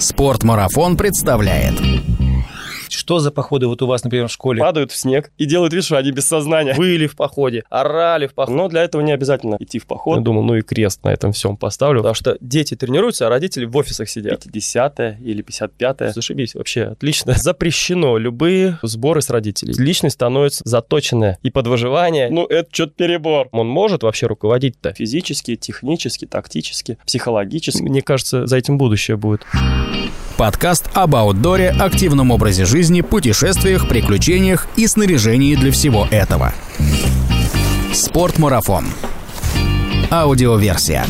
Спортмарафон представляет. Что за походы вот у вас, например, в школе? Падают в снег и делают вид, что они без сознания. Выли в походе, орали в походе. Но для этого не обязательно идти в поход. Я думал, ну и крест на этом всем поставлю. Потому что дети тренируются, а родители в офисах сидят. 50 или 55 Зашибись, вообще отлично. Запрещено любые сборы с родителей. Личность становится заточенная. И под выживание, ну это что-то перебор. Он может вообще руководить-то физически, технически, тактически, психологически. Мне кажется, за этим будущее будет. Подкаст об аутдоре, активном образе жизни, путешествиях, приключениях и снаряжении для всего этого. Спортмарафон. Аудиоверсия.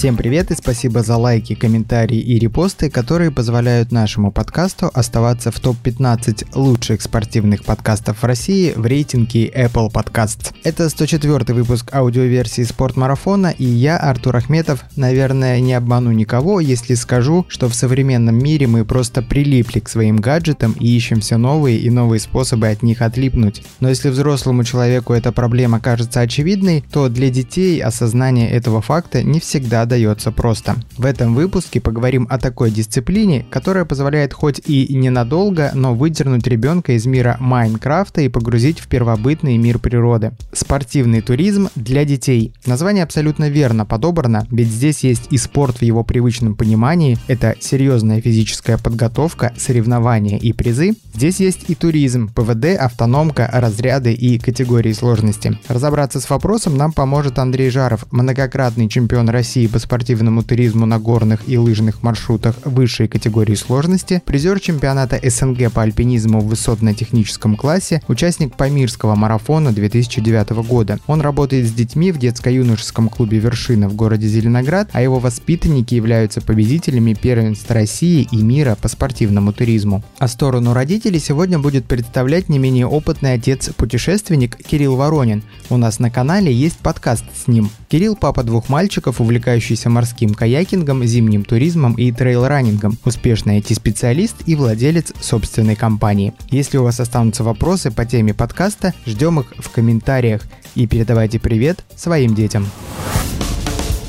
Всем привет и спасибо за лайки, комментарии и репосты, которые позволяют нашему подкасту оставаться в топ-15 лучших спортивных подкастов в России в рейтинге Apple Podcasts. Это 104 выпуск аудиоверсии Спортмарафона и я, Артур Ахметов, наверное, не обману никого, если скажу, что в современном мире мы просто прилипли к своим гаджетам и ищем все новые и новые способы от них отлипнуть. Но если взрослому человеку эта проблема кажется очевидной, то для детей осознание этого факта не всегда дается просто. В этом выпуске поговорим о такой дисциплине, которая позволяет хоть и ненадолго, но выдернуть ребенка из мира Майнкрафта и погрузить в первобытный мир природы. Спортивный туризм для детей. Название абсолютно верно подобрано, ведь здесь есть и спорт в его привычном понимании, это серьезная физическая подготовка, соревнования и призы. Здесь есть и туризм, ПВД, автономка, разряды и категории сложности. Разобраться с вопросом нам поможет Андрей Жаров, многократный чемпион России по спортивному туризму на горных и лыжных маршрутах высшей категории сложности, призер чемпионата СНГ по альпинизму в высотно-техническом классе, участник Памирского марафона 2009 года. Он работает с детьми в детско-юношеском клубе «Вершина» в городе Зеленоград, а его воспитанники являются победителями первенств России и мира по спортивному туризму. А сторону родителей сегодня будет представлять не менее опытный отец-путешественник Кирилл Воронин. У нас на канале есть подкаст с ним. Кирилл – папа двух мальчиков, увлекающийся морским каякингом, зимним туризмом и трейл-раннингом, успешный IT-специалист и владелец собственной компании. Если у вас останутся вопросы по теме подкаста, ждем их в комментариях и передавайте привет своим детям.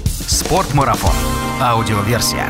Спортмарафон. Аудиоверсия.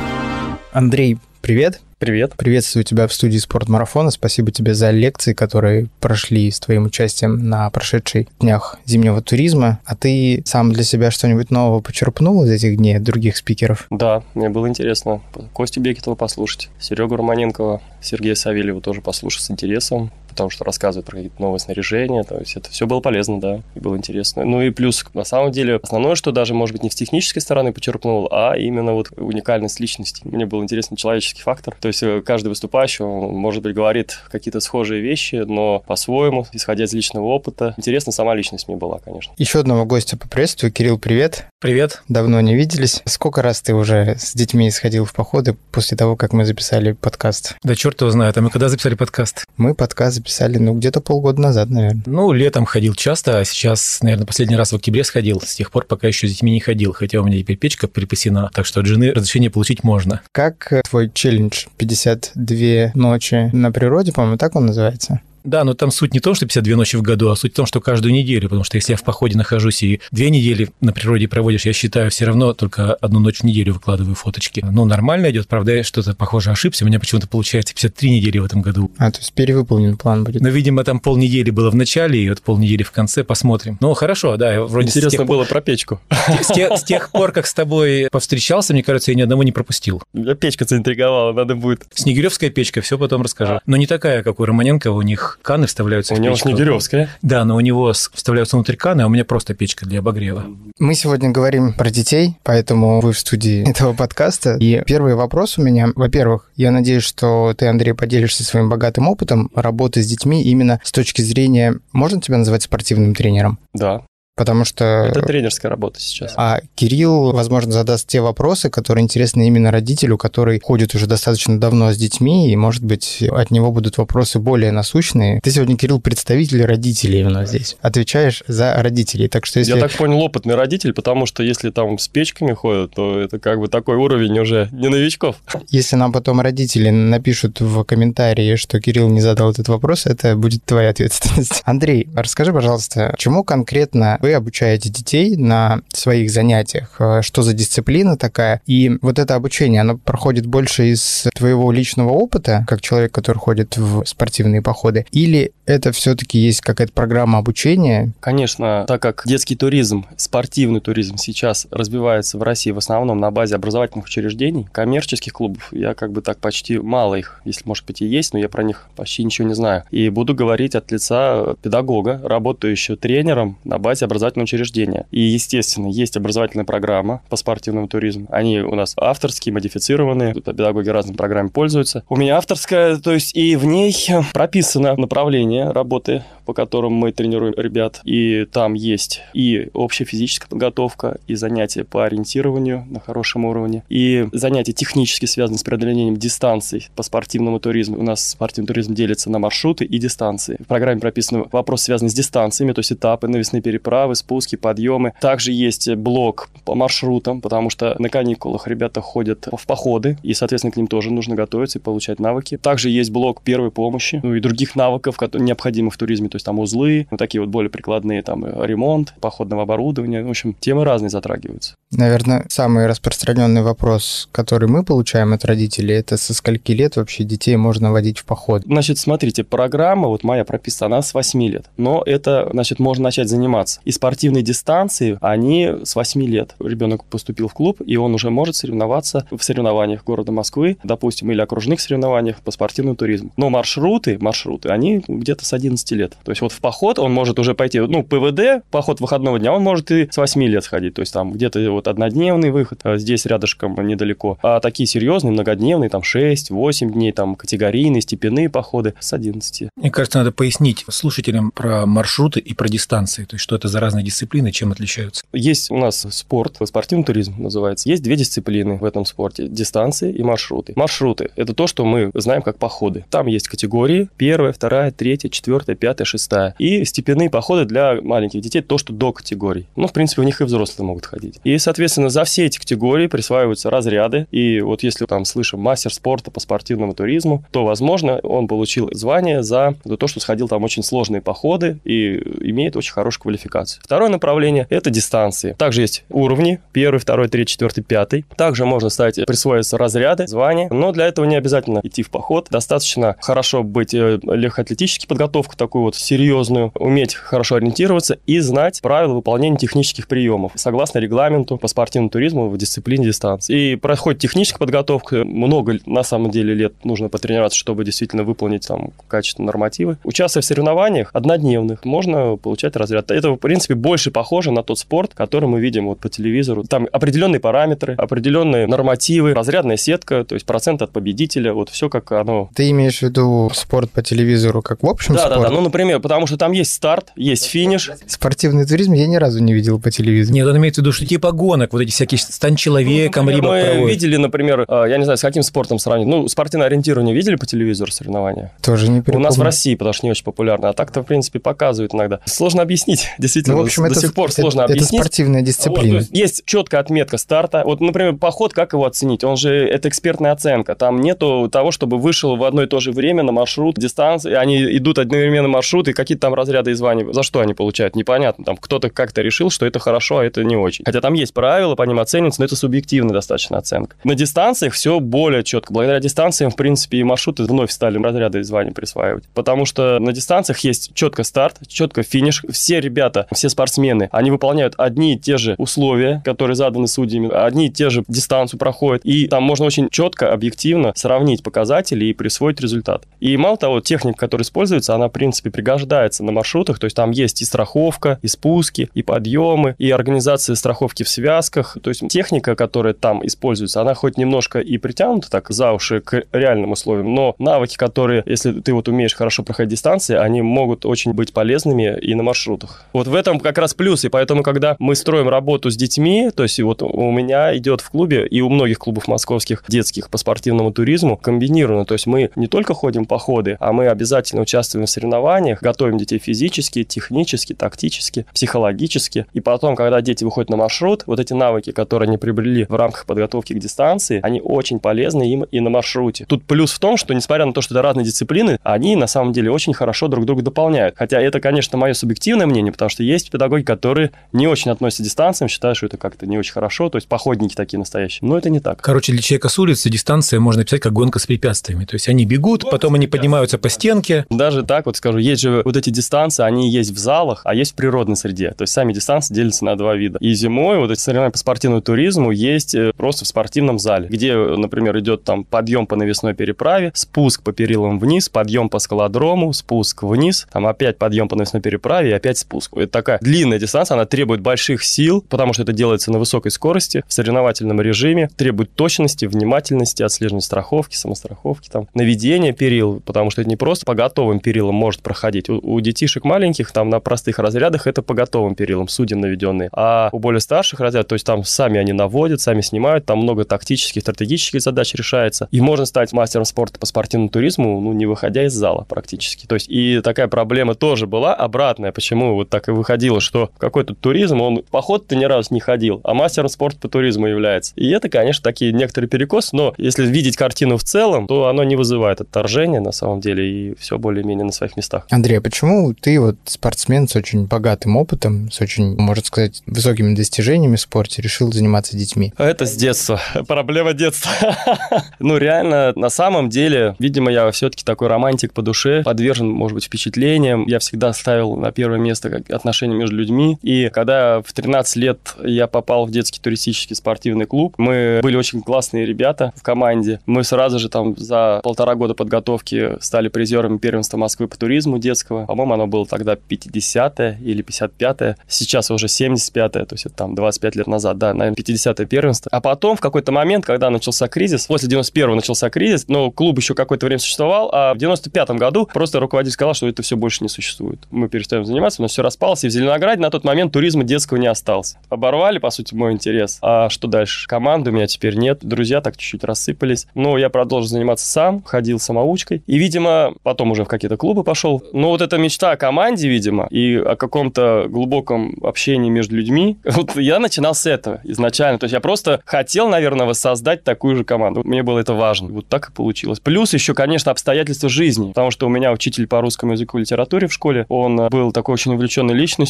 Андрей, привет. Привет. Приветствую тебя в студии Спортмарафона. Спасибо тебе за лекции, которые прошли с твоим участием на прошедших днях зимнего туризма. А ты сам для себя что-нибудь нового почерпнул из этих дней от других спикеров? Да, мне было интересно Костю Бекетова послушать, Серегу Романенкова, Сергея Савельева тоже послушать с интересом потому что рассказывают про какие-то новые снаряжения, то есть это все было полезно, да, и было интересно. Ну и плюс, на самом деле, основное, что даже, может быть, не с технической стороны почерпнул, а именно вот уникальность личности. Мне был интересен человеческий фактор, то есть э, каждый выступающий, он, может быть, говорит какие-то схожие вещи, но по-своему, исходя из личного опыта. Интересна сама личность мне была, конечно. Еще одного гостя поприветствую. Кирилл, привет. Привет. Давно не виделись. Сколько раз ты уже с детьми сходил в походы после того, как мы записали подкаст? Да черт его знает. А мы когда записали подкаст? Мы подкаст записали, ну, где-то полгода назад, наверное. Ну, летом ходил часто, а сейчас, наверное, последний раз в октябре сходил. С тех пор пока еще с детьми не ходил, хотя у меня теперь печка припасена, так что от жены разрешение получить можно. Как твой челлендж 52 ночи на природе, по-моему, так он называется? Да, но там суть не в том, что 52 ночи в году, а суть в том, что каждую неделю, потому что если я в походе нахожусь и две недели на природе проводишь, я считаю, все равно только одну ночь в неделю выкладываю фоточки. Ну, нормально идет, правда, я что-то, похоже, ошибся, у меня почему-то получается 53 недели в этом году. А, то есть перевыполнен план будет. Но, видимо, там полнедели было в начале, и вот полнедели в конце, посмотрим. Ну, хорошо, да, вроде Интересно тех, было про печку. с, тех, с тех пор, как с тобой повстречался, мне кажется, я ни одного не пропустил. Меня печка заинтриговала, надо будет. Снегиревская печка, все потом расскажу. Но не такая, как у Романенко, у них каны вставляются У в него печку. Снегиревская. Да, но у него вставляются внутрь каны, а у меня просто печка для обогрева. Мы сегодня говорим про детей, поэтому вы в студии этого подкаста. И первый вопрос у меня. Во-первых, я надеюсь, что ты, Андрей, поделишься своим богатым опытом работы с детьми именно с точки зрения... Можно тебя называть спортивным тренером? Да, Потому что... это тренерская работа сейчас. А Кирилл, возможно, задаст те вопросы, которые интересны именно родителю, который ходит уже достаточно давно с детьми, и, может быть, от него будут вопросы более насущные. Ты сегодня, Кирилл, представитель родителей у нас здесь. Отвечаешь за родителей. Так что если... Я так понял, опытный родитель, потому что если там с печками ходят, то это как бы такой уровень уже не новичков. Если нам потом родители напишут в комментарии, что Кирилл не задал этот вопрос, это будет твоя ответственность. Андрей, расскажи, пожалуйста, чему конкретно вы обучаете детей на своих занятиях. Э, что за дисциплина такая? И вот это обучение, оно проходит больше из твоего личного опыта, как человек, который ходит в спортивные походы, или это все-таки есть какая-то программа обучения? Конечно, так как детский туризм, спортивный туризм сейчас развивается в России в основном на базе образовательных учреждений, коммерческих клубов, я как бы так почти мало их, если, может быть, и есть, но я про них почти ничего не знаю. И буду говорить от лица педагога, работающего тренером на базе образовательного учреждения. И, естественно, есть образовательная программа по спортивному туризму. Они у нас авторские, модифицированные, педагоги разными программами пользуются. У меня авторская, то есть и в ней прописано направление работы, по которым мы тренируем ребят. И там есть и общая физическая подготовка, и занятия по ориентированию на хорошем уровне, и занятия технически связанные с преодолением дистанций по спортивному туризму. У нас спортивный туризм делится на маршруты и дистанции. В программе прописаны вопросы, связанные с дистанциями, то есть этапы, навесные переправы, спуски, подъемы. Также есть блок по маршрутам, потому что на каникулах ребята ходят в походы, и, соответственно, к ним тоже нужно готовиться и получать навыки. Также есть блок первой помощи, ну и других навыков, которые необходимы в туризме, то есть там узлы, вот такие вот более прикладные, там ремонт походного оборудования. В общем, темы разные затрагиваются. Наверное, самый распространенный вопрос, который мы получаем от родителей, это со скольки лет вообще детей можно водить в поход? Значит, смотрите, программа вот моя прописана, она с 8 лет, но это, значит, можно начать заниматься. И спортивные дистанции, они с 8 лет. Ребенок поступил в клуб, и он уже может соревноваться в соревнованиях города Москвы, допустим, или окружных соревнованиях по спортивному туризму. Но маршруты, маршруты, они где-то с 11 лет. То есть вот в поход он может уже пойти, ну, ПВД, поход выходного дня, он может и с 8 лет сходить. То есть там где-то вот однодневный выход, а здесь рядышком недалеко. А такие серьезные, многодневные, там 6-8 дней, там категорийные, степенные походы с 11. Мне кажется, надо пояснить слушателям про маршруты и про дистанции. То есть что это за разные дисциплины, чем отличаются? Есть у нас спорт, спортивный туризм называется. Есть две дисциплины в этом спорте. Дистанции и маршруты. Маршруты – это то, что мы знаем как походы. Там есть категории. Первая, вторая, третья, четвертая, пятая, шестая. И степенные походы для маленьких детей, то, что до категорий. Ну, в принципе, у них и взрослые могут ходить. И, соответственно, за все эти категории присваиваются разряды. И вот если там слышим мастер спорта по спортивному туризму, то, возможно, он получил звание за то, что сходил там очень сложные походы и имеет очень хорошую квалификацию. Второе направление – это дистанции. Также есть уровни, первый, второй, третий, четвертый, пятый. Также можно ставить, присвоиться разряды, звания, но для этого не обязательно идти в поход. Достаточно хорошо быть э, легкоатлетически подготовку такую вот серьезную, уметь хорошо ориентироваться и знать правила выполнения технических приемов согласно регламенту по спортивному туризму в дисциплине дистанции. И проходит техническая подготовка, много на самом деле лет нужно потренироваться, чтобы действительно выполнить там качественные нормативы. Участвуя в соревнованиях однодневных, можно получать разряд. Это, в принципе, больше похоже на тот спорт, который мы видим вот по телевизору. Там определенные параметры, определенные нормативы, разрядная сетка, то есть процент от победителя, вот все как оно. Ты имеешь в виду спорт по телевизору как в общем да, спорт? Да, да, ну, например, потому что там есть старт, есть финиш. Спортивный туризм я ни разу не видел по телевизору. Нет, он имеется в виду, что типа гонок, вот эти всякие стань человеком, ну, либо Мы проводят. видели, например, э, я не знаю, с каким спортом сравнить. Ну, спортивное ориентирование видели по телевизору соревнования? Тоже не У припомню. нас в России, потому что не очень популярно. А так-то, в принципе, показывают иногда. Сложно объяснить, действительно. Ну, в общем, до это, сих пор это- сложно это объяснить. спортивная Вот, то дисциплина. есть есть четкая отметка старта. Вот, например, поход, как его оценить? Он же, это экспертная оценка. Там нету того, чтобы вышел в одно и то же время на маршрут, дистанции. Они идут одновременно маршрут, и какие-то там разряды и звания. За что они получают? Непонятно. Там кто-то как-то решил, что это хорошо, а это не очень. Хотя там есть правила, по ним оцениваются, но это субъективная достаточно оценка. На дистанциях все более четко. Благодаря дистанциям, в принципе, и маршруты вновь стали разряды и звания присваивать. Потому что на дистанциях есть четко старт, четко финиш. Все ребята, все спортсмены, они выполняют одни и те же условия, которые заданы судьями, одни и те же дистанцию проходят. И там можно очень четко, объективно сравнить показатели и присвоить результат. И мало того, техника, которая используется, она, в принципе, пригождается на маршрутах. То есть там есть и страховка, и спуски, и подъемы, и организация страховки в связках. То есть техника, которая там используется, она хоть немножко и притянута так за уши к реальным условиям, но навыки, которые, если ты вот умеешь хорошо проходить дистанции, они могут очень быть полезными и на маршрутах. Вот в этом как раз плюс. И поэтому, когда мы строим работу с детьми, то есть вот у меня идет в клубе и у многих клубов московских детских по спортивному туризму комбинированно. То есть мы не только ходим походы, а мы обязательно участвуем в соревнованиях, готовим детей физически, технически, тактически, психологически. И потом, когда дети выходят на маршрут, вот эти навыки, которые они приобрели в рамках подготовки к дистанции, они очень полезны им и на маршруте. Тут плюс в том, что несмотря на то, что это разные дисциплины, они на самом деле очень хорошо друг друга дополняют. Хотя это, конечно, мое субъективное мнение, потому что есть педагоги, которые не очень относятся к дистанциям, считают, что это как-то не очень хорошо, то есть походники такие настоящие. Но это не так. Короче, для человека с улицы дистанция можно писать как гонка с препятствиями. То есть они бегут, потом они поднимаются по стенке. Даже так вот скажу, есть же вот эти дистанции, они есть в залах, а есть в природной среде. То есть сами дистанции делятся на два вида. И зимой вот эти соревнования по спортивному туризму есть э, просто в спортивном зале, где, например, идет там подъем по навесной переправе, спуск по перилам вниз, подъем по скалодрому, спуск вниз, там опять подъем по навесной переправе и опять спуск. Это такая длинная дистанция, она требует больших сил, потому что это делается на высокой скорости, в соревновательном режиме, требует точности, внимательности, отслеживания страховки, самостраховки, там, наведения перил, потому что это не просто по готовым перилам может проходить. У, у детишек маленьких, там, на простых разрядах это по готовым перилам, судьям наведенные. А у более старших разрядов, то есть там сами они наводят, сами снимают, там много тактических, стратегических задач решается. И можно стать мастером спорта по спортивному туризму, ну, не выходя из зала практически. То есть и такая проблема тоже была обратная, почему вот так и выходило, что какой-то туризм, он поход-то ни разу не ходил, а мастером спорта по туризму является. И это, конечно, такие некоторые перекосы, но если видеть картину в целом, то оно не вызывает отторжения на самом деле, и все более-менее на своих местах. Андрей, а почему ты вот спортсмен с очень богатым опытом, с очень, можно сказать, высокими достижениями в спорте, решил заниматься детьми? Это с детства. Проблема детства. ну, реально, на самом деле, видимо, я все-таки такой романтик по душе, подвержен, может быть, впечатлениям. Я всегда ставил на первое место отношения между людьми. И когда в 13 лет я попал в детский туристический спортивный клуб, мы были очень классные ребята в команде. Мы сразу же там за полтора года подготовки стали призерами первенства Москвы по туризму детского. По-моему, оно было тогда 50-е или 55-е. Сейчас уже 75-е, то есть это там 25 лет назад, да, наверное, 50-е первенство. А потом в какой-то момент, когда начался кризис, после 91-го начался кризис, но клуб еще какое-то время существовал, а в 95-м году просто руководитель сказал, что это все больше не существует. Мы перестаем заниматься, но все распалось, и в Зеленограде на тот момент туризма детского не осталось. Оборвали, по сути, мой интерес. А что дальше? Команды у меня теперь нет, друзья так чуть-чуть рассыпались. Но я продолжил заниматься сам, ходил самоучкой. И, видимо, потом уже в какие-то клубы пошел. Но вот эта мечта о команде, видимо, и о каком-то глубоком общении между людьми, вот я начинал с этого изначально. То есть я просто хотел, наверное, воссоздать такую же команду. Мне было это важно. Вот так и получилось. Плюс еще, конечно, обстоятельства жизни. Потому что у меня учитель по русскому языку и литературе в школе, он был такой очень увлеченной личностью,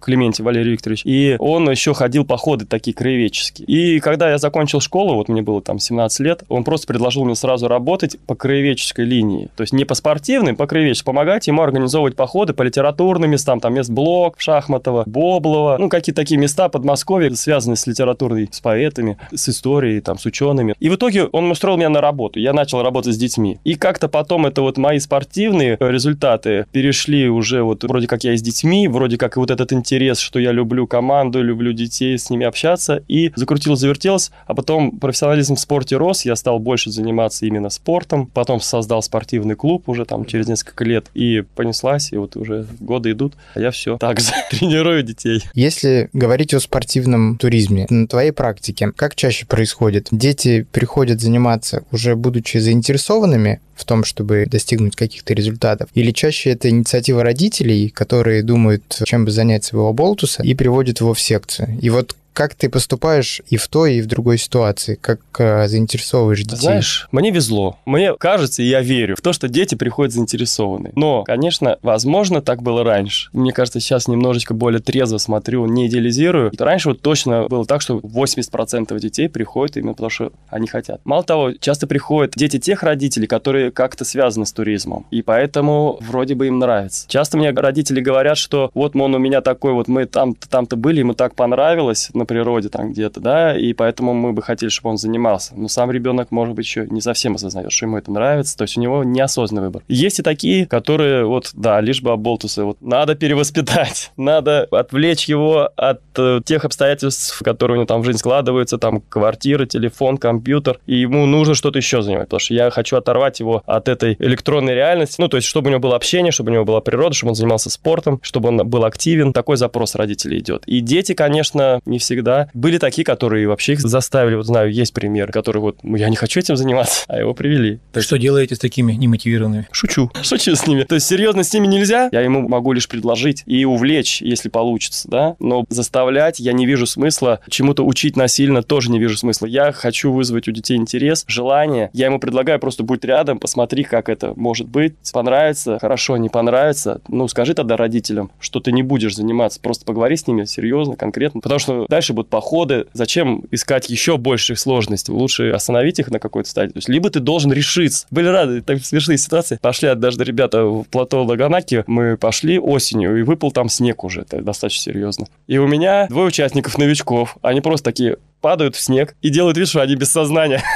Клементий Валерий Викторович. И он еще ходил походы такие краеведческие. И когда я закончил школу, вот мне было там 17 лет, он просто предложил мне сразу работать по краеведческой линии. То есть не по спортивной, по краеведческой. Помогать ему организовывать походы по литературным местам. Там мест Блок, Шахматова, Боблова. Ну, какие-то такие места Подмосковья, связанные с литературой, с поэтами, с историей, там, с учеными. И в итоге он устроил меня на работу. Я начал работать с детьми. И как-то потом это вот мои спортивные результаты перешли уже вот вроде как я и с детьми, вроде как вот этот интерес, что я люблю команду, люблю детей, с ними общаться. И закрутилось, завертелось. А потом профессионализм в спорте рос. Я стал больше заниматься именно спортом. Потом создал спортивный клуб уже там через несколько лет. И понеслась, и вот уже годы идут. А я все так тренирую детей. Если говорить о спортивном туризме, на твоей практике, как чаще происходит? Дети приходят заниматься уже будучи заинтересованными в том, чтобы достигнуть каких-то результатов? Или чаще это инициатива родителей, которые думают, чем бы занять своего болтуса, и приводят его в секцию? И вот как ты поступаешь и в той, и в другой ситуации? Как э, заинтересовываешь детей? Знаешь, мне везло. Мне кажется, и я верю в то, что дети приходят заинтересованные. Но, конечно, возможно, так было раньше. Мне кажется, сейчас немножечко более трезво смотрю, не идеализирую. Раньше вот точно было так, что 80% детей приходят именно потому, что они хотят. Мало того, часто приходят дети тех родителей, которые как-то связаны с туризмом. И поэтому вроде бы им нравится. Часто мне родители говорят, что вот, мон, у меня такой вот, мы там-то, там-то были, ему так понравилось, на природе там где-то, да, и поэтому мы бы хотели, чтобы он занимался. Но сам ребенок, может быть, еще не совсем осознает, что ему это нравится, то есть у него неосознанный выбор. Есть и такие, которые вот, да, лишь бы оболтусы, вот надо перевоспитать, надо отвлечь его от э, тех обстоятельств, которые у него там в жизнь складываются, там квартира, телефон, компьютер, и ему нужно что-то еще занимать, потому что я хочу оторвать его от этой электронной реальности, ну, то есть чтобы у него было общение, чтобы у него была природа, чтобы он занимался спортом, чтобы он был активен, такой запрос родителей идет. И дети, конечно, не все всегда. Были такие, которые вообще их заставили, вот знаю, есть пример, который вот, я не хочу этим заниматься, а его привели. То что делаете с такими немотивированными? Шучу. Шучу с ними. То есть серьезно с ними нельзя, я ему могу лишь предложить и увлечь, если получится, да, но заставлять я не вижу смысла, чему-то учить насильно тоже не вижу смысла. Я хочу вызвать у детей интерес, желание. Я ему предлагаю просто будь рядом, посмотри, как это может быть, понравится, хорошо, не понравится, ну, скажи тогда родителям, что ты не будешь заниматься, просто поговори с ними серьезно, конкретно, потому что дальше будут походы, зачем искать еще больших сложностей, лучше остановить их на какой-то стадии, то есть либо ты должен решиться. Были рады, так смешные ситуации. Пошли однажды ребята в плато Лаганаки, мы пошли осенью, и выпал там снег уже, это достаточно серьезно. И у меня двое участников новичков, они просто такие, падают в снег и делают вид, что они без сознания.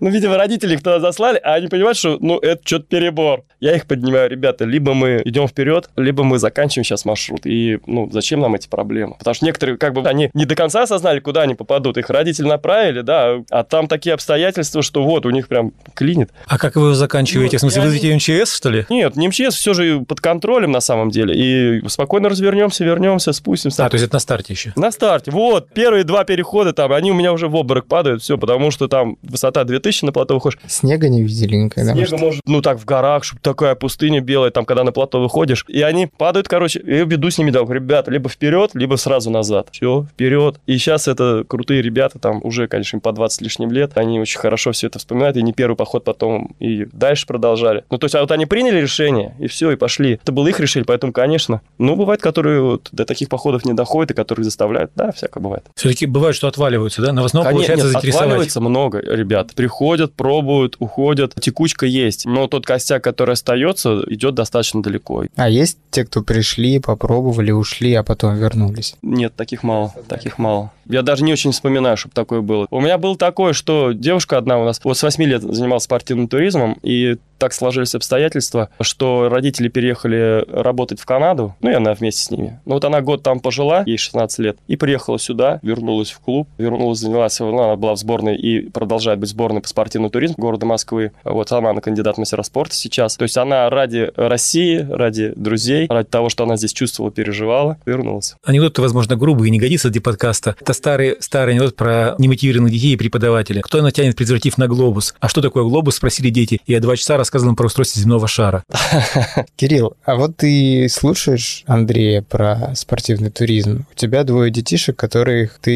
Ну, видимо, родители их туда заслали, а они понимают, что, ну, это что-то перебор. Я их поднимаю, ребята, либо мы идем вперед, либо мы заканчиваем сейчас маршрут. И, ну, зачем нам эти проблемы? Потому что некоторые, как бы, они не до конца осознали, куда они попадут. Их родители направили, да, а там такие обстоятельства, что вот, у них прям клинит. А как вы его заканчиваете? Ну, в смысле, вызовите МЧС, что ли? Нет, не МЧС, все же под контролем на самом деле. И спокойно развернемся, вернемся, спустимся. А, то есть это на старте еще? На старте. Вот, первые два перехода там, они у меня уже в обморок падают, все, потому что там высота 2000 на плато выходишь. Снега не видели никогда? Снега может, может ну так в горах, чтобы такая пустыня белая, там, когда на плато выходишь. И они падают, короче, и я веду с ними, да, ребята, либо вперед, либо сразу назад. Все, вперед. И сейчас это крутые ребята, там уже, конечно, им по 20 лишним лет, они очень хорошо все это вспоминают, и не первый поход потом, и дальше продолжали. Ну, то есть, а вот они приняли решение, и все, и пошли. Это было их решение, поэтому, конечно. Ну, бывает, которые вот до таких походов не доходят, и которые заставляют. Да, всякое бывает. Все-таки бывает, что отваливаются, да? Но в основном Конечно, получается нет, заинтересовать. отваливается много ребят. Приходят, пробуют, уходят. Текучка есть. Но тот костяк, который остается, идет достаточно далеко. А есть те, кто пришли, попробовали, ушли, а потом вернулись? Нет, таких мало. Таких мало. Я даже не очень вспоминаю, чтобы такое было. У меня было такое, что девушка одна у нас вот с 8 лет занималась спортивным туризмом, и так сложились обстоятельства, что родители переехали работать в Канаду, ну и она вместе с ними. Ну вот она год там пожила, ей 16 лет, и приехала сюда, вернулась в клуб, вернулась, занялась, ну, она была в сборной и продолжает быть в сборной по спортивному туризму города Москвы. Вот сама она кандидат в мастера спорта сейчас. То есть она ради России, ради друзей, ради того, что она здесь чувствовала, переживала, вернулась. Анекдот, возможно, грубый и не годится для подкаста. Это старый, старый анекдот про немотивированных детей и преподавателя. Кто натянет презерватив на глобус? А что такое глобус, спросили дети. Я два часа рассказывал им про устройство земного шара. Кирилл, а вот ты слушаешь Андрея про спортивный туризм. У тебя двое детишек, которых ты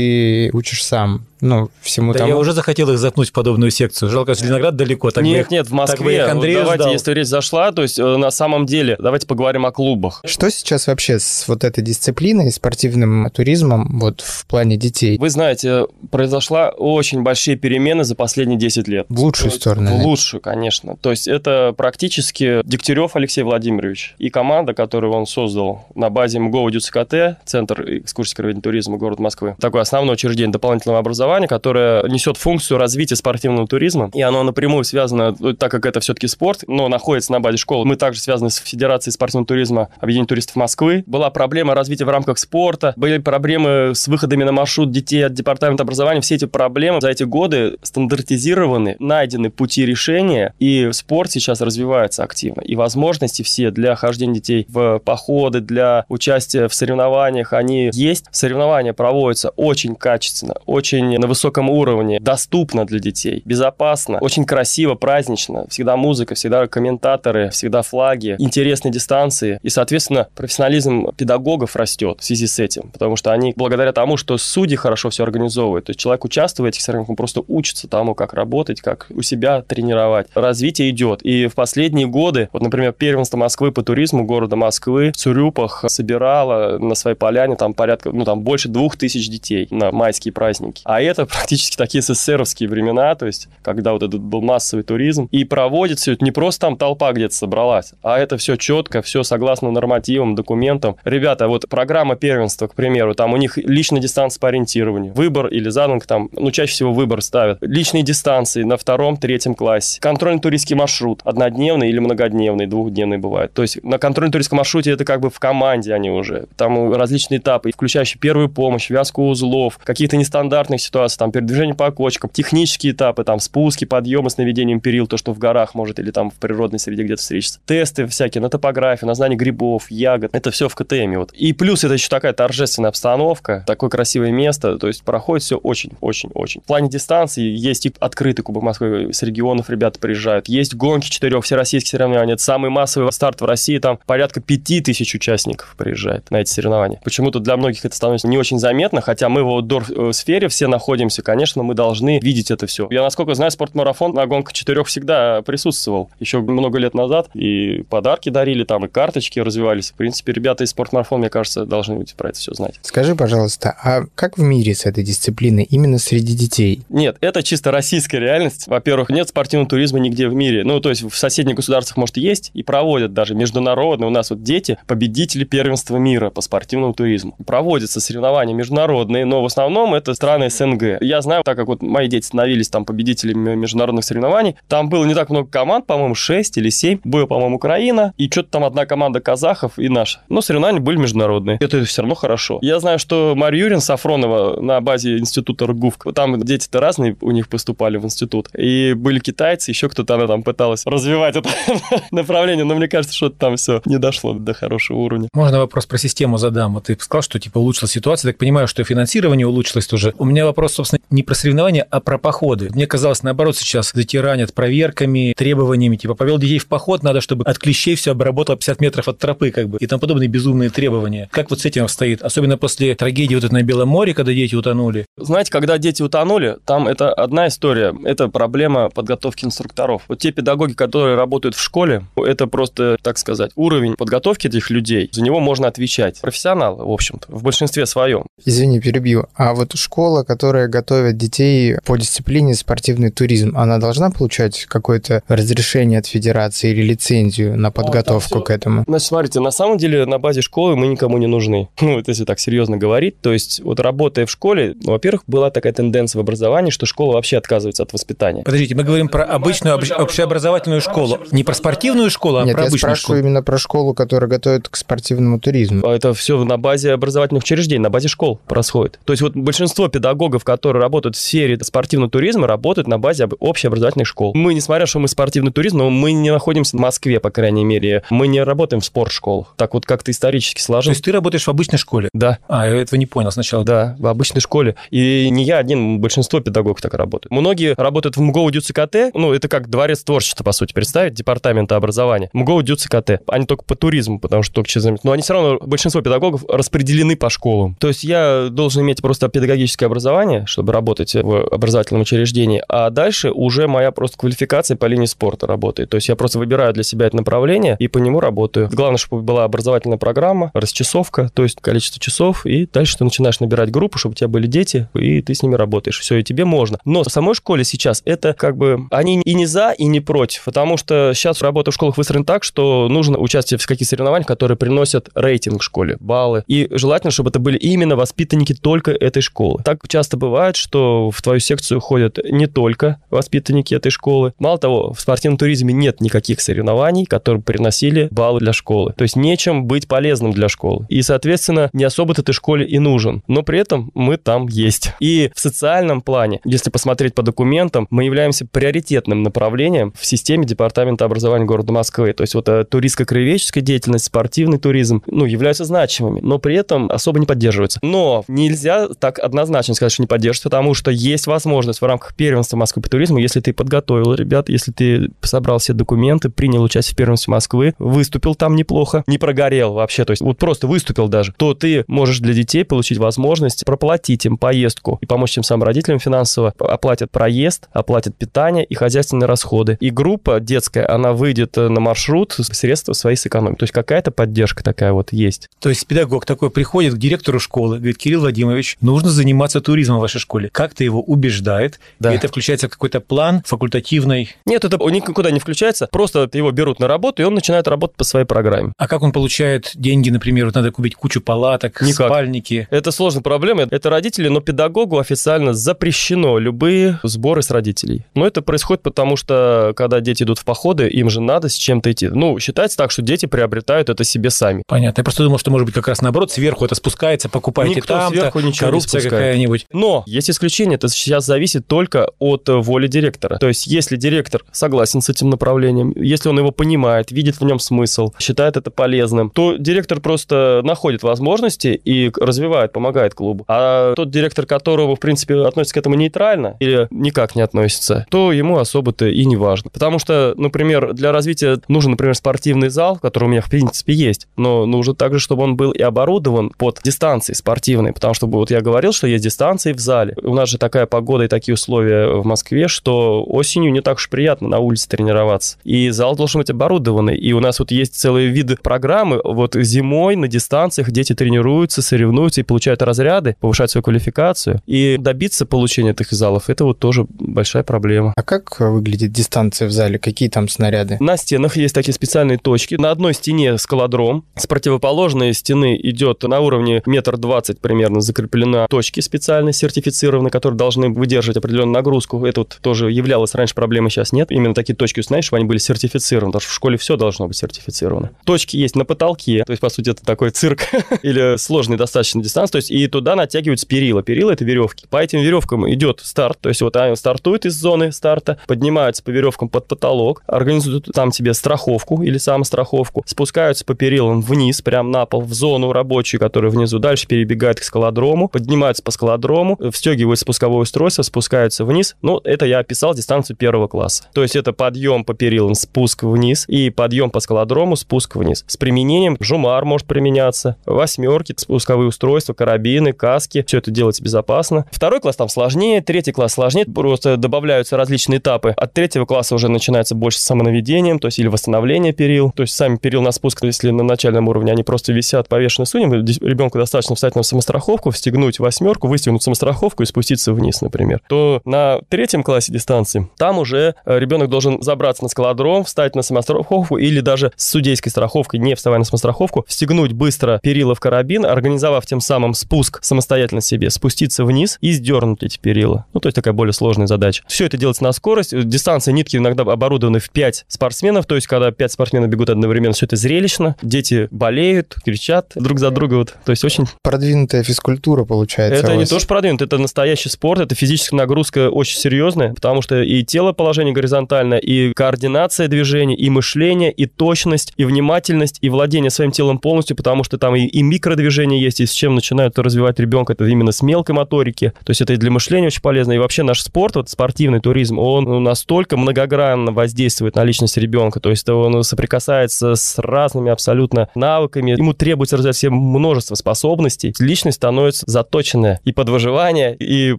учишь сам ну, всему да тому. я уже захотел их запнуть в подобную секцию. Жалко, что Ленинград далеко. Так нет, их, нет, в так бы Москве. их Вот Андрею давайте, сдал. если речь зашла, то есть э, на самом деле, давайте поговорим о клубах. Что сейчас вообще с вот этой дисциплиной, спортивным туризмом, вот в плане детей? Вы знаете, произошла очень большие перемены за последние 10 лет. В лучшую сторону, В лучшую, конечно. То есть это практически Дегтярев Алексей Владимирович и команда, которую он создал на базе МГО ДЮЦКТ, Центр экскурсий кроведения туризма город Москвы. Такое основное учреждение дополнительного образования, которое несет функцию развития спортивного туризма. И оно напрямую связано, ну, так как это все-таки спорт, но находится на базе школы. Мы также связаны с Федерацией спортивного туризма Объединения туристов Москвы. Была проблема развития в рамках спорта, были проблемы с выходами на маршрут детей от департамента образования. Все эти проблемы за эти годы стандартизированы, найдены пути решения, и спорт сейчас развивается активно. И возможности все для хождения детей в походы, для участия в соревнованиях, они есть. Соревнования проводятся очень качественно, очень на высоком уровне, доступно для детей, безопасно, очень красиво, празднично. Всегда музыка, всегда комментаторы, всегда флаги, интересные дистанции. И, соответственно, профессионализм педагогов растет в связи с этим, потому что они, благодаря тому, что судьи хорошо все организовывают, то есть человек участвует в этих соревнованиях, он просто учится тому, как работать, как у себя тренировать. Развитие идет. И в последние годы, вот, например, первенство Москвы по туризму города Москвы в Цурюпах собирало на своей поляне там порядка, ну, там больше двух тысяч детей на майские праздники. А это практически такие СССРовские времена, то есть, когда вот этот был массовый туризм. И проводит все это не просто там толпа где-то собралась, а это все четко, все согласно нормативам, документам. Ребята, вот программа первенства, к примеру, там у них личная дистанция по ориентированию, выбор или заданка там, ну, чаще всего выбор ставят. Личные дистанции на втором, третьем классе. Контрольно-туристский маршрут, однодневный или многодневный, двухдневный бывает. То есть на контрольно-туристском маршруте это как бы в команде они уже. Там различные этапы, включающие первую помощь, вязку узлов, какие-то нестандартных ситуаций ситуации, там передвижение по кочкам, технические этапы, там спуски, подъемы с наведением перил, то, что в горах может или там в природной среде где-то встретиться. Тесты всякие на топографию, на знание грибов, ягод. Это все в КТМ. Вот. И плюс это еще такая торжественная обстановка, такое красивое место. То есть проходит все очень-очень-очень. В плане дистанции есть и открытый Кубок Москвы, с регионов ребята приезжают. Есть гонки четырех всероссийских соревнований. Это самый массовый старт в России. Там порядка пяти тысяч участников приезжает на эти соревнования. Почему-то для многих это становится не очень заметно, хотя мы в аутдор-сфере все находимся, конечно, мы должны видеть это все. Я, насколько знаю, спортмарафон на гонках четырех всегда присутствовал. Еще много лет назад. И подарки дарили там, и карточки развивались. В принципе, ребята из спортмарафона, мне кажется, должны быть про это все знать. Скажи, пожалуйста, а как в мире с этой дисциплиной именно среди детей? Нет, это чисто российская реальность. Во-первых, нет спортивного туризма нигде в мире. Ну, то есть в соседних государствах, может, есть, и проводят даже международные. У нас вот дети, победители первенства мира по спортивному туризму. Проводятся соревнования международные, но в основном это страны СНГ. Я знаю, так как вот мои дети становились там победителями международных соревнований, там было не так много команд, по-моему, 6 или 7. Было, по-моему, Украина, и что-то там одна команда казахов и наша. Но соревнования были международные. Это все равно хорошо. Я знаю, что Мария Юрин Сафронова на базе института РГУФ, там дети-то разные у них поступали в институт. И были китайцы, еще кто-то она там пыталась развивать это направление, но мне кажется, что там все не дошло до хорошего уровня. Можно вопрос про систему задам? Вот ты сказал, что типа улучшилась ситуация, так понимаю, что финансирование улучшилось тоже. У меня вопрос, собственно, не про соревнования, а про походы. Мне казалось, наоборот, сейчас затиранят проверками, требованиями, типа повел детей в поход, надо, чтобы от клещей все обработало 50 метров от тропы, как бы, и там подобные безумные требования. Как вот с этим стоит? Особенно после трагедии вот этой на Белом море, когда дети утонули. Знаете, когда дети утонули, там это одна история, это проблема подготовки инструкторов. Вот те педагоги, которые работают в школе, это просто, так сказать, уровень подготовки этих людей, за него можно отвечать. Профессионалы, в общем-то, в большинстве своем. Извини, перебью. А вот школа, которая готовит детей по дисциплине спортивный туризм, она должна получать какое-то разрешение от федерации или лицензию на подготовку к этому? Значит, смотрите, на самом деле на базе школы мы никому не нужны. Ну, вот если так серьезно говорить. То есть, вот работая в школе, ну, во-первых, была такая тенденция в образовании, что школа вообще отказывается от воспитания. Подождите, мы говорим про обычную об- общеобразовательную школу. Не про спортивную школу, а Нет, про я обычную спрашиваю школу. именно про школу, которая готовит к спортивному туризму. А Это все на базе образовательных учреждений, на базе школ происходит. То есть вот большинство педагогов, которые работают в сфере спортивного туризма, работают на базе об- общеобразовательных школ. Мы, несмотря, что мы спортивный туризм, но мы не находимся в Москве, по крайней мере. Мы не работаем в спортшколах. Так вот как-то исторически То сложилось. есть ты работаешь в обычной школе? Да, А, я этого не понял сначала. да, в обычной школе. И не я один, большинство педагогов так работают. Многие работают в МГОУ ДЮЦКТ, ну, это как дворец творчества, по сути, представить, департамента образования. МГОУ ДЮЦКТ. Они только по туризму, потому что только через... Но они все равно, большинство педагогов распределены по школам. То есть я должен иметь просто педагогическое образование, чтобы работать в образовательном учреждении, а дальше уже моя просто квалификация по линии спорта работает. То есть я просто выбираю для себя это направление и по нему работаю. Главное, чтобы была образовательная программа, расчасовка, то есть количество часов, и дальше ты начинаешь набирать группу, чтобы у тебя были дети, и ты с ними работаешь. Все, и тебе можно. Но в самой школе сейчас это как бы они и не за, и не против, потому что сейчас работа в школах выстроена так, что нужно участие в каких соревнованиях, которые приносят рейтинг школе, баллы. И желательно, чтобы это были именно воспитанники только этой школы. Так часто бывает, что в твою секцию ходят не только воспитанники этой школы. Мало того, в спортивном туризме нет никаких соревнований, которые приносили баллы для школы. То есть нечем быть полезным для школы. И, соответственно, не особо ты школе и нужен. Но при этом мы там есть. И в социальном плане, если посмотреть по документам, мы являемся приоритетным направлением в системе Департамента образования города Москвы. То есть вот э, туристско-краеведческая деятельность, спортивный туризм, ну, являются значимыми, но при этом особо не поддерживаются. Но нельзя так однозначно сказать, что не поддерживаются, потому что есть возможность в рамках первенства Москвы по туризму, если ты подготовил ребят, если ты собрал все документы, принял участие в первенстве Москвы, выступил там неплохо, не прогорел вообще, то есть вот просто выступил даже, то ты можешь для детей получить возможность проплатить им поездку и помочь тем самым родителям финансово, оплатят проезд, оплатят питание и хозяйственные расходы. И группа детская, она выйдет э, на маршрут, средства свои сэкономит. То есть какая-то поддержка такая вот есть. То есть педагог такой приходит к директору школы, говорит, Кирилл Владимирович, нужно заниматься туризмом в вашей школе. Как-то его убеждает, Да. и это включается в какой-то план факультативный. Нет, это никуда не включается, просто его берут на работу, и он начинает работать по своей программе. А как он получает деньги, например, вот надо купить кучу палаток, Никак. спальники? Это сложная проблема, это родители, но педагогу официально запрещено любые сборы с родителей. Но это происходит потому, что когда дети идут в походы, им же надо с чем-то идти. Ну, считается так, что дети приобретают это себе сами. Понятно. Я просто думал, что может быть как раз наоборот, сверху это спускается, покупайте Никто там-то, сверху ничего коррупция какая-нибудь. Но есть исключение, это сейчас зависит только от э, воли директора. То есть, если директор согласен с этим направлением, если он его понимает, видит в нем смысл, считает это полезным, то директор просто находит возможности и развивает, помогает клубу. А тот директор, которого, в принципе, относится к этому нейтрально или никак не относится, то ему особо-то и не важно. Потому что, например, для развития нужен, например, спортивный зал, который у меня, в принципе, есть, но нужно также, чтобы он был и оборудован под дистанции спортивные, потому что вот я говорил, что есть дистанции в зале. У нас же такая погода и такие условия в Москве, что осенью не так уж приятно на улице тренироваться. И зал должен быть оборудованный. И у нас вот есть целые виды программы. Вот зимой на дистанциях дети тренируются, соревнуются и получают разряды, повышают свою квалификацию. И добиться получения этих залов – это вот тоже большая проблема. А как выглядит дистанция в зале? Какие там снаряды? На стенах есть такие специальные точки. На одной стене скалодром. С противоположной стены идет на уровне метр двадцать примерно закреплена точки специально сертифицированные, которые должны выдерживать определенную нагрузку. Это вот тоже являлось раньше проблемой, сейчас нет. Именно такие точки установить, чтобы они были сертифицированы, потому что в школе все должно быть сертифицировано. Точки есть на потолке, то есть, по сути, это такой цирк или сложный достаточно дистанция, то есть, и туда натягиваются перила. Перила — это веревки. По этим веревкам идет старт, то есть, вот они стартуют из зоны старта, поднимаются по веревкам под потолок, организуют там тебе страховку или самостраховку, спускаются по перилам вниз, прямо на пол, в зону рабочую, которая внизу, дальше перебегают к скалодрому, поднимаются по скалодрому, встегивают спусковое устройство, спускаются вниз. Ну, это я описал дистанцию первого класса. То есть это подъем по перилам, спуск вниз и подъем по скалодрому, спуск вниз. С применением жумар может применяться, восьмерки, спусковые устройства, карабины, каски. Все это делается безопасно. Второй класс там сложнее, третий класс сложнее, просто добавляются различные этапы. От третьего класса уже начинается больше самонаведением, то есть или восстановление перил. То есть сами перил на спуск, если на начальном уровне они просто висят повешены сунем, ребенку достаточно встать на самостраховку, встегнуть восьмерку, выстегнуть самостраховку и спуститься вниз, например. То на третьем классе дистанции там уже э, ребенок должен забраться на скалодром, встать на самостраховку или даже с судейской страховкой, не вставая на самостраховку, стегнуть быстро перила в карабин, организовав тем самым спуск самостоятельно себе, спуститься вниз и сдернуть эти перила. Ну, то есть такая более сложная задача. Все это делается на скорость. Дистанция нитки иногда оборудованы в 5 спортсменов, то есть когда 5 спортсменов бегут одновременно, все это зрелищно. Дети болеют, кричат друг за друга. Вот. То есть очень... Продвинутая физкультура получается. Это не то, что продвинутый, это настоящий спорт, это физическая нагрузка очень серьезная, потому что и тело положение горизонтально, и координация движений, и мышление, и точность, и внимательность, и владение своим телом полностью, потому что там и, и микродвижения есть, и с чем начинают развивать ребенка, это именно с мелкой моторики. То есть это и для мышления очень полезно. И вообще наш спорт, вот спортивный туризм, он настолько многогранно воздействует на личность ребенка. То есть он соприкасается с разными абсолютно навыками. Ему требуется развивать все множество способностей. Личность становится заточенная и под выживание, и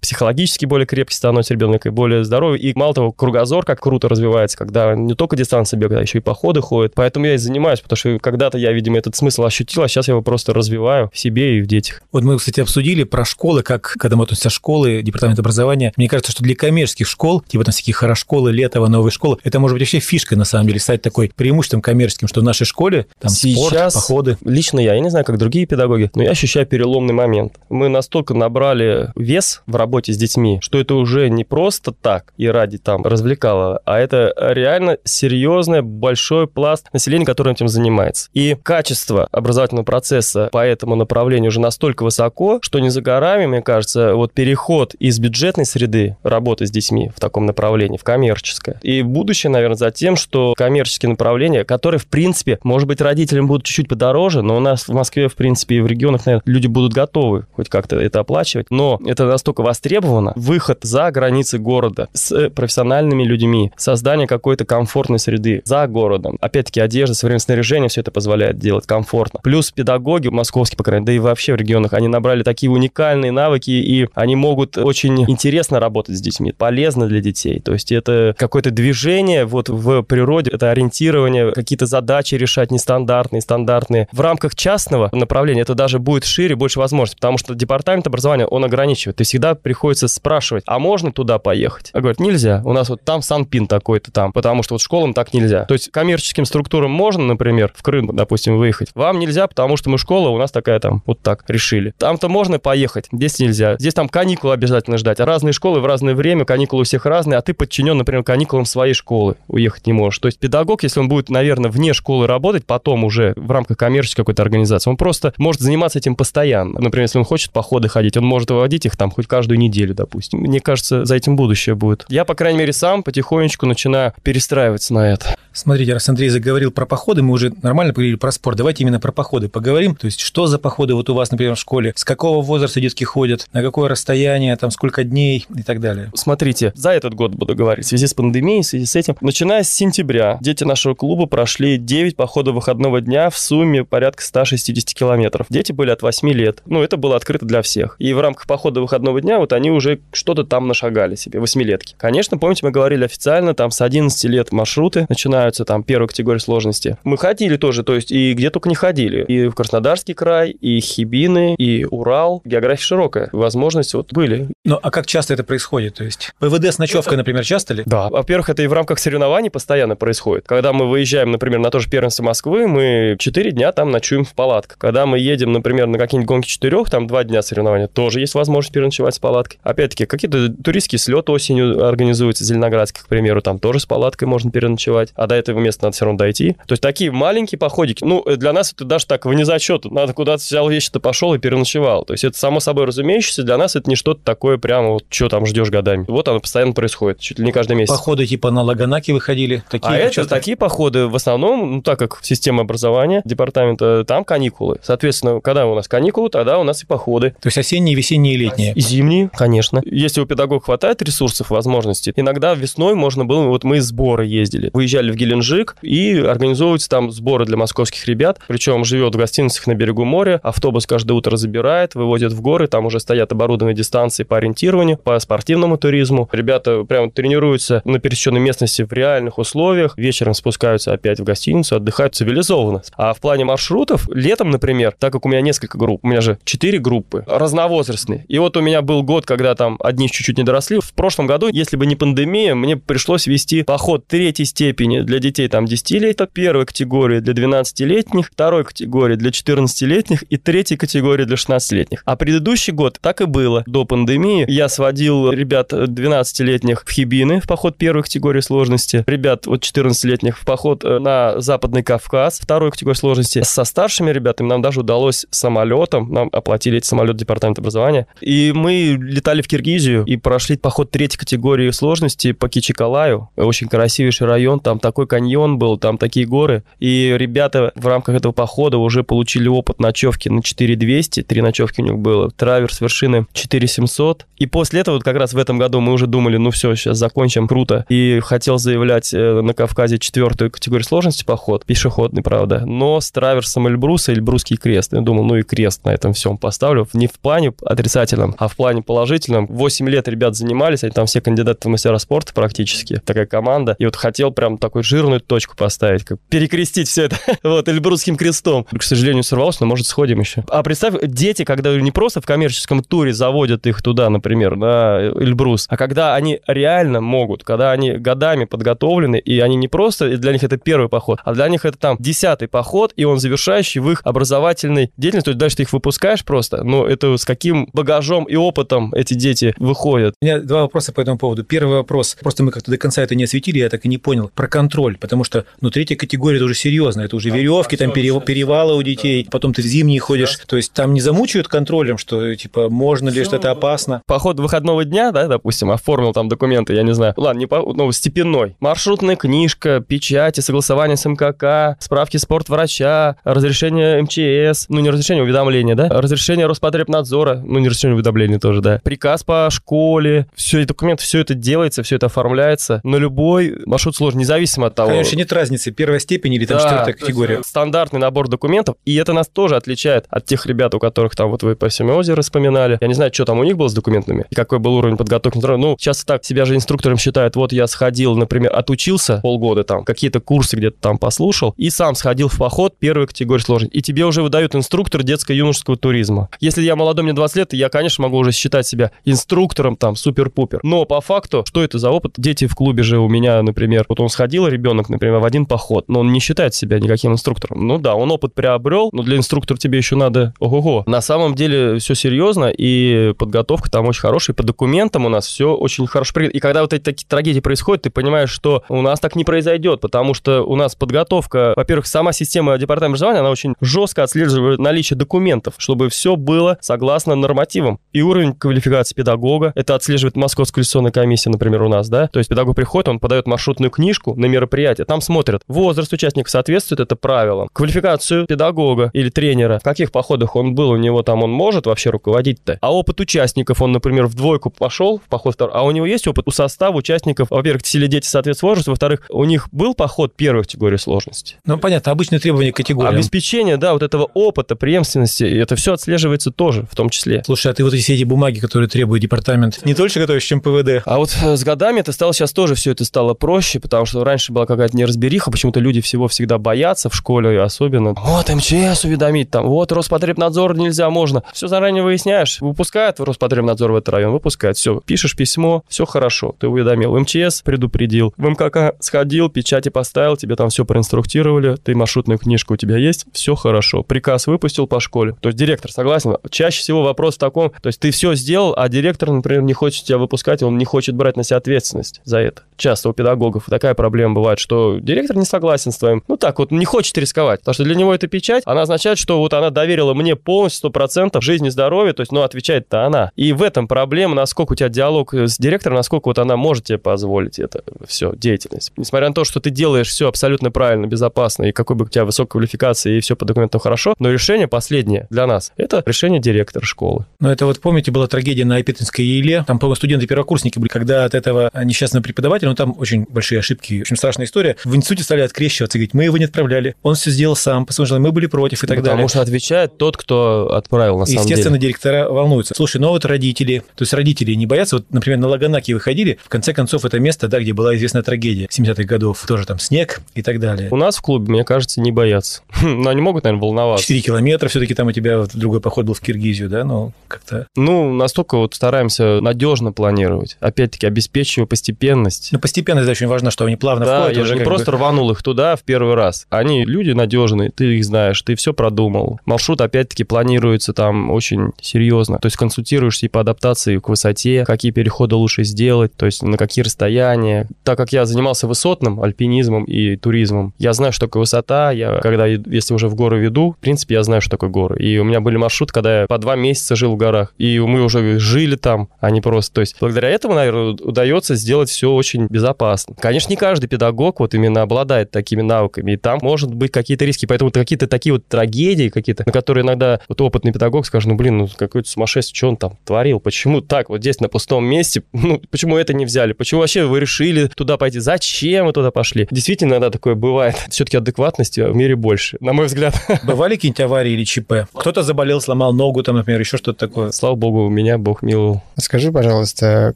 психологически более крепкий становится ребенок, и более здоровый. И мало того, кругозор как круто развивается, когда не только дистанция бегает, а еще и походы ходят. Поэтому я и занимаюсь, потому что когда-то я, видимо, этот смысл ощутил, а сейчас я его просто развиваю в себе и в детях. Вот мы, кстати, обсудили про школы, как, когда мы относимся школы, департамент образования. Мне кажется, что для коммерческих школ, типа там всякие хорошколы, летово, новые школы, это может быть вообще фишка, на самом деле, стать такой преимуществом коммерческим, что в нашей школе там сейчас, спорт, походы. Лично я, я не знаю, как другие педагоги, но я ощущаю переломный момент. Мы настолько набрали вес в работе с детьми, что это уже не просто так и ради там развлекало, а это реально серьезный большой пласт населения, которым этим занимается. И качество образовательного процесса по этому направлению уже настолько высоко, что не за горами, мне кажется, вот переход из бюджетной среды работы с детьми в таком направлении, в коммерческое. И будущее, наверное, за тем, что коммерческие направления, которые, в принципе, может быть, родителям будут чуть-чуть подороже, но у нас в Москве, в принципе, и в регионах, наверное, люди будут готовы хоть как-то это оплачивать. Но это настолько востребовано. Выход за границы города с профессиональными людьми, создание какой-то комфортной среды за городом. Опять-таки, одежда, современное снаряжение, все это позволяет делать комфортно. Плюс педагоги, московские, по крайней мере, да и вообще в регионах, они набрали такие уникальные навыки, и они могут очень интересно работать с детьми, полезно для детей. То есть это какое-то движение вот в природе, это ориентирование, какие-то задачи решать нестандартные, стандартные. В рамках частного направления это даже будет шире, больше возможностей, потому что департамент образования, он ограничивает. То есть всегда приходится спрашивать, а можно туда поехать? А говорят, нельзя. У нас вот там санпин такой-то там, потому что вот школам так нельзя. То есть коммерческим структурам можно, например, в Крым, допустим, выехать. Вам нельзя, потому что мы школа, у нас такая там, вот так решили. Там-то можно поехать, здесь нельзя. Здесь там каникулы обязательно ждать. Разные школы в разное время, каникулы у всех разные, а ты подчинен, например, каникулам своей школы. Уехать не можешь. То есть педагог, если он будет, наверное, вне школы работать, потом уже в рамках коммерческой какой-то организации, он просто может заниматься этим постоянно. Например, если он хочет походы ходить, он может в проводить их там хоть каждую неделю, допустим. Мне кажется, за этим будущее будет. Я, по крайней мере, сам потихонечку начинаю перестраиваться на это. Смотрите, раз Андрей заговорил про походы, мы уже нормально поговорили про спорт. Давайте именно про походы поговорим. То есть, что за походы вот у вас, например, в школе? С какого возраста детки ходят? На какое расстояние? Там сколько дней и так далее? Смотрите, за этот год буду говорить. В связи с пандемией, в связи с этим. Начиная с сентября дети нашего клуба прошли 9 походов выходного дня в сумме порядка 160 километров. Дети были от 8 лет. Ну, это было открыто для всех. И в рамках похода выходного дня вот они уже что-то там нашагали себе, восьмилетки. Конечно, помните, мы говорили официально, там с 11 лет маршруты начинаются, там первой категории сложности. Мы ходили тоже, то есть и где только не ходили. И в Краснодарский край, и Хибины, и Урал. География широкая. Возможности вот были. Ну, а как часто это происходит? То есть ПВД с ночевкой, например, часто ли? Да. Во-первых, это и в рамках соревнований постоянно происходит. Когда мы выезжаем, например, на то же первенство Москвы, мы 4 дня там ночуем в палатках. Когда мы едем, например, на какие-нибудь гонки четырех, там 2 дня соревнования, тоже есть возможность переночевать с палаткой. Опять-таки, какие-то туристские слеты осенью организуются, Зеленоградский, к примеру, там тоже с палаткой можно переночевать, а до этого места надо все равно дойти. То есть такие маленькие походики. Ну, для нас это даже так вне зачета. Надо куда-то взял вещи-то пошел и переночевал. То есть это само собой разумеющееся. Для нас это не что-то такое прямо вот, что там ждешь годами. Вот оно постоянно происходит, чуть ли не каждый месяц. Походы типа на Лаганаке выходили? Такие, а это часто? такие походы в основном, ну, так как система образования департамента, там каникулы. Соответственно, когда у нас каникулы, тогда у нас и походы. То есть осенние, весенние, летние? Зимние, конечно. Если у педагога хватает ресурсов, возможностей, иногда весной можно было, вот мы сборы ездили. Выезжали в Геленджик и организовываются там сборы для московских ребят. Причем живет в гостиницах на берегу моря, автобус каждое утро забирает, выводит в горы, там уже стоят оборудованные дистанции по ориентированию, по спортивному туризму. Ребята прям тренируются на пересеченной местности в реальных условиях, вечером спускаются опять в гостиницу, отдыхают цивилизованно. А в плане маршрутов, летом, например, так как у меня несколько групп, у меня же четыре группы, разновозрастные. И вот у меня был год, когда там одни чуть-чуть не доросли. В прошлом году, если бы не пандемия, мне пришлось вести поход третьей степени для детей там 10 лет, первой категории для 12-летних, второй категории для 14-летних и третьей категории для 16-летних. А предыдущий год так и было. До пандемии я сводил ребят 12-летних в Хибины в поход первой категории сложности, ребят вот 14-летних в поход э, на Западный Кавказ второй категории сложности. Со старшими ребятами нам даже удалось самолетом, нам оплатили эти самолеты департамента образования, и мы летали в Киргизию и прошли поход третьей категории сложности по Кичикалаю. Очень красивейший район, там такой каньон был, там такие горы. И ребята в рамках этого похода уже получили опыт ночевки на 4200, три ночевки у них было, траверс вершины 4700. И после этого, вот как раз в этом году мы уже думали, ну все, сейчас закончим, круто. И хотел заявлять э, на Кавказе четвертую категорию сложности поход, пешеходный, правда, но с траверсом Эльбруса, Эльбрусский крест. Я думал, ну и крест на этом всем поставлю. Не в плане отрицательном, а в плане положительном. 8 лет ребят занимались, они там все кандидаты в мастера спорта практически, такая команда. И вот хотел прям такую жирную точку поставить, как перекрестить все это вот Эльбрусским крестом. К сожалению, сорвалось, но может сходим еще. А представь, дети, когда не просто в коммерческом туре заводят их туда, например, на Эльбрус, а когда они реально могут, когда они годами подготовлены, и они не просто, для них это первый поход, а для них это там десятый поход, и он завершающий в их образовательной деятельности. То есть дальше ты их выпускаешь просто, но это с каким багажом и опытом эти дети выходят. У меня два вопроса по этому поводу. Первый вопрос, просто мы как-то до конца это не осветили, я так и не понял, про контроль, потому что, ну, третья категория это уже серьезно, это уже веревки, там перевалы у детей, потом ты в зимние ходишь, то есть там не замучают контролем, что, типа, можно ли, что это опасно? Поход выходного дня, да, допустим, оформил там документы, я не знаю, ладно, не по, ну, степенной, маршрутная книжка, печати, согласование с МКК, справки спортврача, разрешение МЧС, ну, не разрешение, уведомление, да, разрешение Роспотребнадзора, ну, не разрешение уведомления тоже, да, приказ по школе, все документы, все это делается, все это оформляется на любой маршрут сложный, независимо от того. Конечно, нет разницы, первая степень или там да, четвертая категория. Стандартный набор документов, и это нас тоже отличает от тех ребят, у которых там вот вы по всему озеру вспоминали. Я не знаю, что там у них было с документами, и какой был уровень подготовки. Ну, сейчас так себя же инструктором считают, вот я сходил, например, отучился полгода там, какие-то курсы где-то там послушал, и сам сходил в поход первой категории сложности. И тебе уже выдают инструктор детско-юношеского туризма. Если я молодой, мне 20 лет, я, конечно, могу уже считать себя инструктором там супер-пупер. Но по факту, что это за опыт? Дети в клубе же у меня, например, вот он сходил, ребенок, например, в один поход, но он не считает себя никаким инструктором. Ну да, он опыт приобрел, но для инструктора тебе еще надо ого-го. На самом деле все серьезно, и подготовка там очень хорошая, по документам у нас все очень хорошо. И когда вот эти такие трагедии происходят, ты понимаешь, что у нас так не произойдет, потому что у нас подготовка, во-первых, сама система департамента образования, она очень жестко отслеживает наличие документов, чтобы все было согласно нормативам нормативам. И уровень квалификации педагога, это отслеживает Московская квалификационная комиссия, например, у нас, да, то есть педагог приходит, он подает маршрутную книжку на мероприятие, там смотрят, возраст участника соответствует это правилам, квалификацию педагога или тренера, в каких походах он был, у него там он может вообще руководить-то, а опыт участников, он, например, в двойку пошел, в поход второй, а у него есть опыт у состава участников, во-первых, сели дети соответствуют возрасту, во-вторых, у них был поход первой категории сложности. Ну, понятно, обычные требования к категориям. Обеспечение, да, вот этого опыта, преемственности, это все отслеживается тоже, в том числе. Слушай, а ты вот эти все эти бумаги, которые требует департамент, не только готовишь, чем ПВД? А вот э, с годами это стало сейчас тоже все это стало проще, потому что раньше была какая-то неразбериха, почему-то люди всего всегда боятся в школе особенно. Вот МЧС уведомить там, вот Роспотребнадзор нельзя, можно. Все заранее выясняешь, выпускают Роспотребнадзор в этот район, выпускают, все, пишешь письмо, все хорошо, ты уведомил. МЧС предупредил, в МКК сходил, печати поставил, тебе там все проинструктировали, ты маршрутную книжку у тебя есть, все хорошо. Приказ выпустил по школе. То есть директор согласен. Чаще всего вопрос в таком, то есть ты все сделал, а директор, например, не хочет тебя выпускать, он не хочет брать на себя ответственность за это. Часто у педагогов такая проблема бывает, что директор не согласен с твоим, ну так вот, не хочет рисковать, потому что для него эта печать, она означает, что вот она доверила мне полностью 100% жизни и здоровья, то есть, ну, отвечает-то она. И в этом проблема, насколько у тебя диалог с директором, насколько вот она может тебе позволить это все, деятельность. Несмотря на то, что ты делаешь все абсолютно правильно, безопасно, и какой бы у тебя высокая квалификация, и все по документам хорошо, но решение последнее для нас – это решение директора школы. Но это вот, помните, была трагедия на Айпетинской еле, там, по-моему, студенты-первокурсники были, когда от этого несчастного преподавателя, ну, там очень большие ошибки, очень страшная история, в институте стали открещиваться, говорить, мы его не отправляли, он все сделал сам, по своему желанию, мы были против и так Потому далее. Потому что отвечает тот, кто отправил, на самом Естественно, деле. директора волнуются. Слушай, ну вот родители, то есть родители не боятся, вот, например, на Лаганаке выходили, в конце концов, это место, да, где была известная трагедия 70-х годов, тоже там снег и так далее. У нас в клубе, мне кажется, не боятся. Но они могут, наверное, волноваться. 4 километра, все-таки там у тебя вот другой поход был в Киргизию, да, ну как-то... Ну, настолько вот стараемся надежно планировать. Опять-таки, обеспечивая постепенность. Ну, постепенность очень важно, что они плавно да, входят. я уже же не просто бы- рванул их туда в первый раз. Они люди надежные, ты их знаешь, ты все продумал. Маршрут, опять-таки, планируется там очень серьезно. То есть консультируешься и по адаптации к высоте, какие переходы лучше сделать, то есть на какие расстояния. Так как я занимался высотным альпинизмом и туризмом, я знаю, что такое высота. Я, когда, если уже в горы веду, в принципе, я знаю, что такое горы. И у меня были маршруты, когда я по два месяца жил в горах. И мы уже жили там, а не просто... То есть благодаря этому, наверное, удается сделать все очень безопасно. Конечно, не каждый педагог вот именно обладает такими навыками, и там может быть какие-то риски. Поэтому какие-то такие вот трагедии какие-то, на которые иногда вот опытный педагог скажет, ну, блин, ну, какой-то сумасшедший, что он там творил? Почему так вот здесь на пустом месте? Ну, почему это не взяли? Почему вообще вы решили туда пойти? Зачем вы туда пошли? Действительно, иногда такое бывает. Все-таки адекватности в мире больше, на мой взгляд. Бывали какие-нибудь аварии или ЧП? Кто-то заболел, сломал ногу, там, например, еще что-то такое. Слава богу, меня Бог миловал. Скажи, пожалуйста,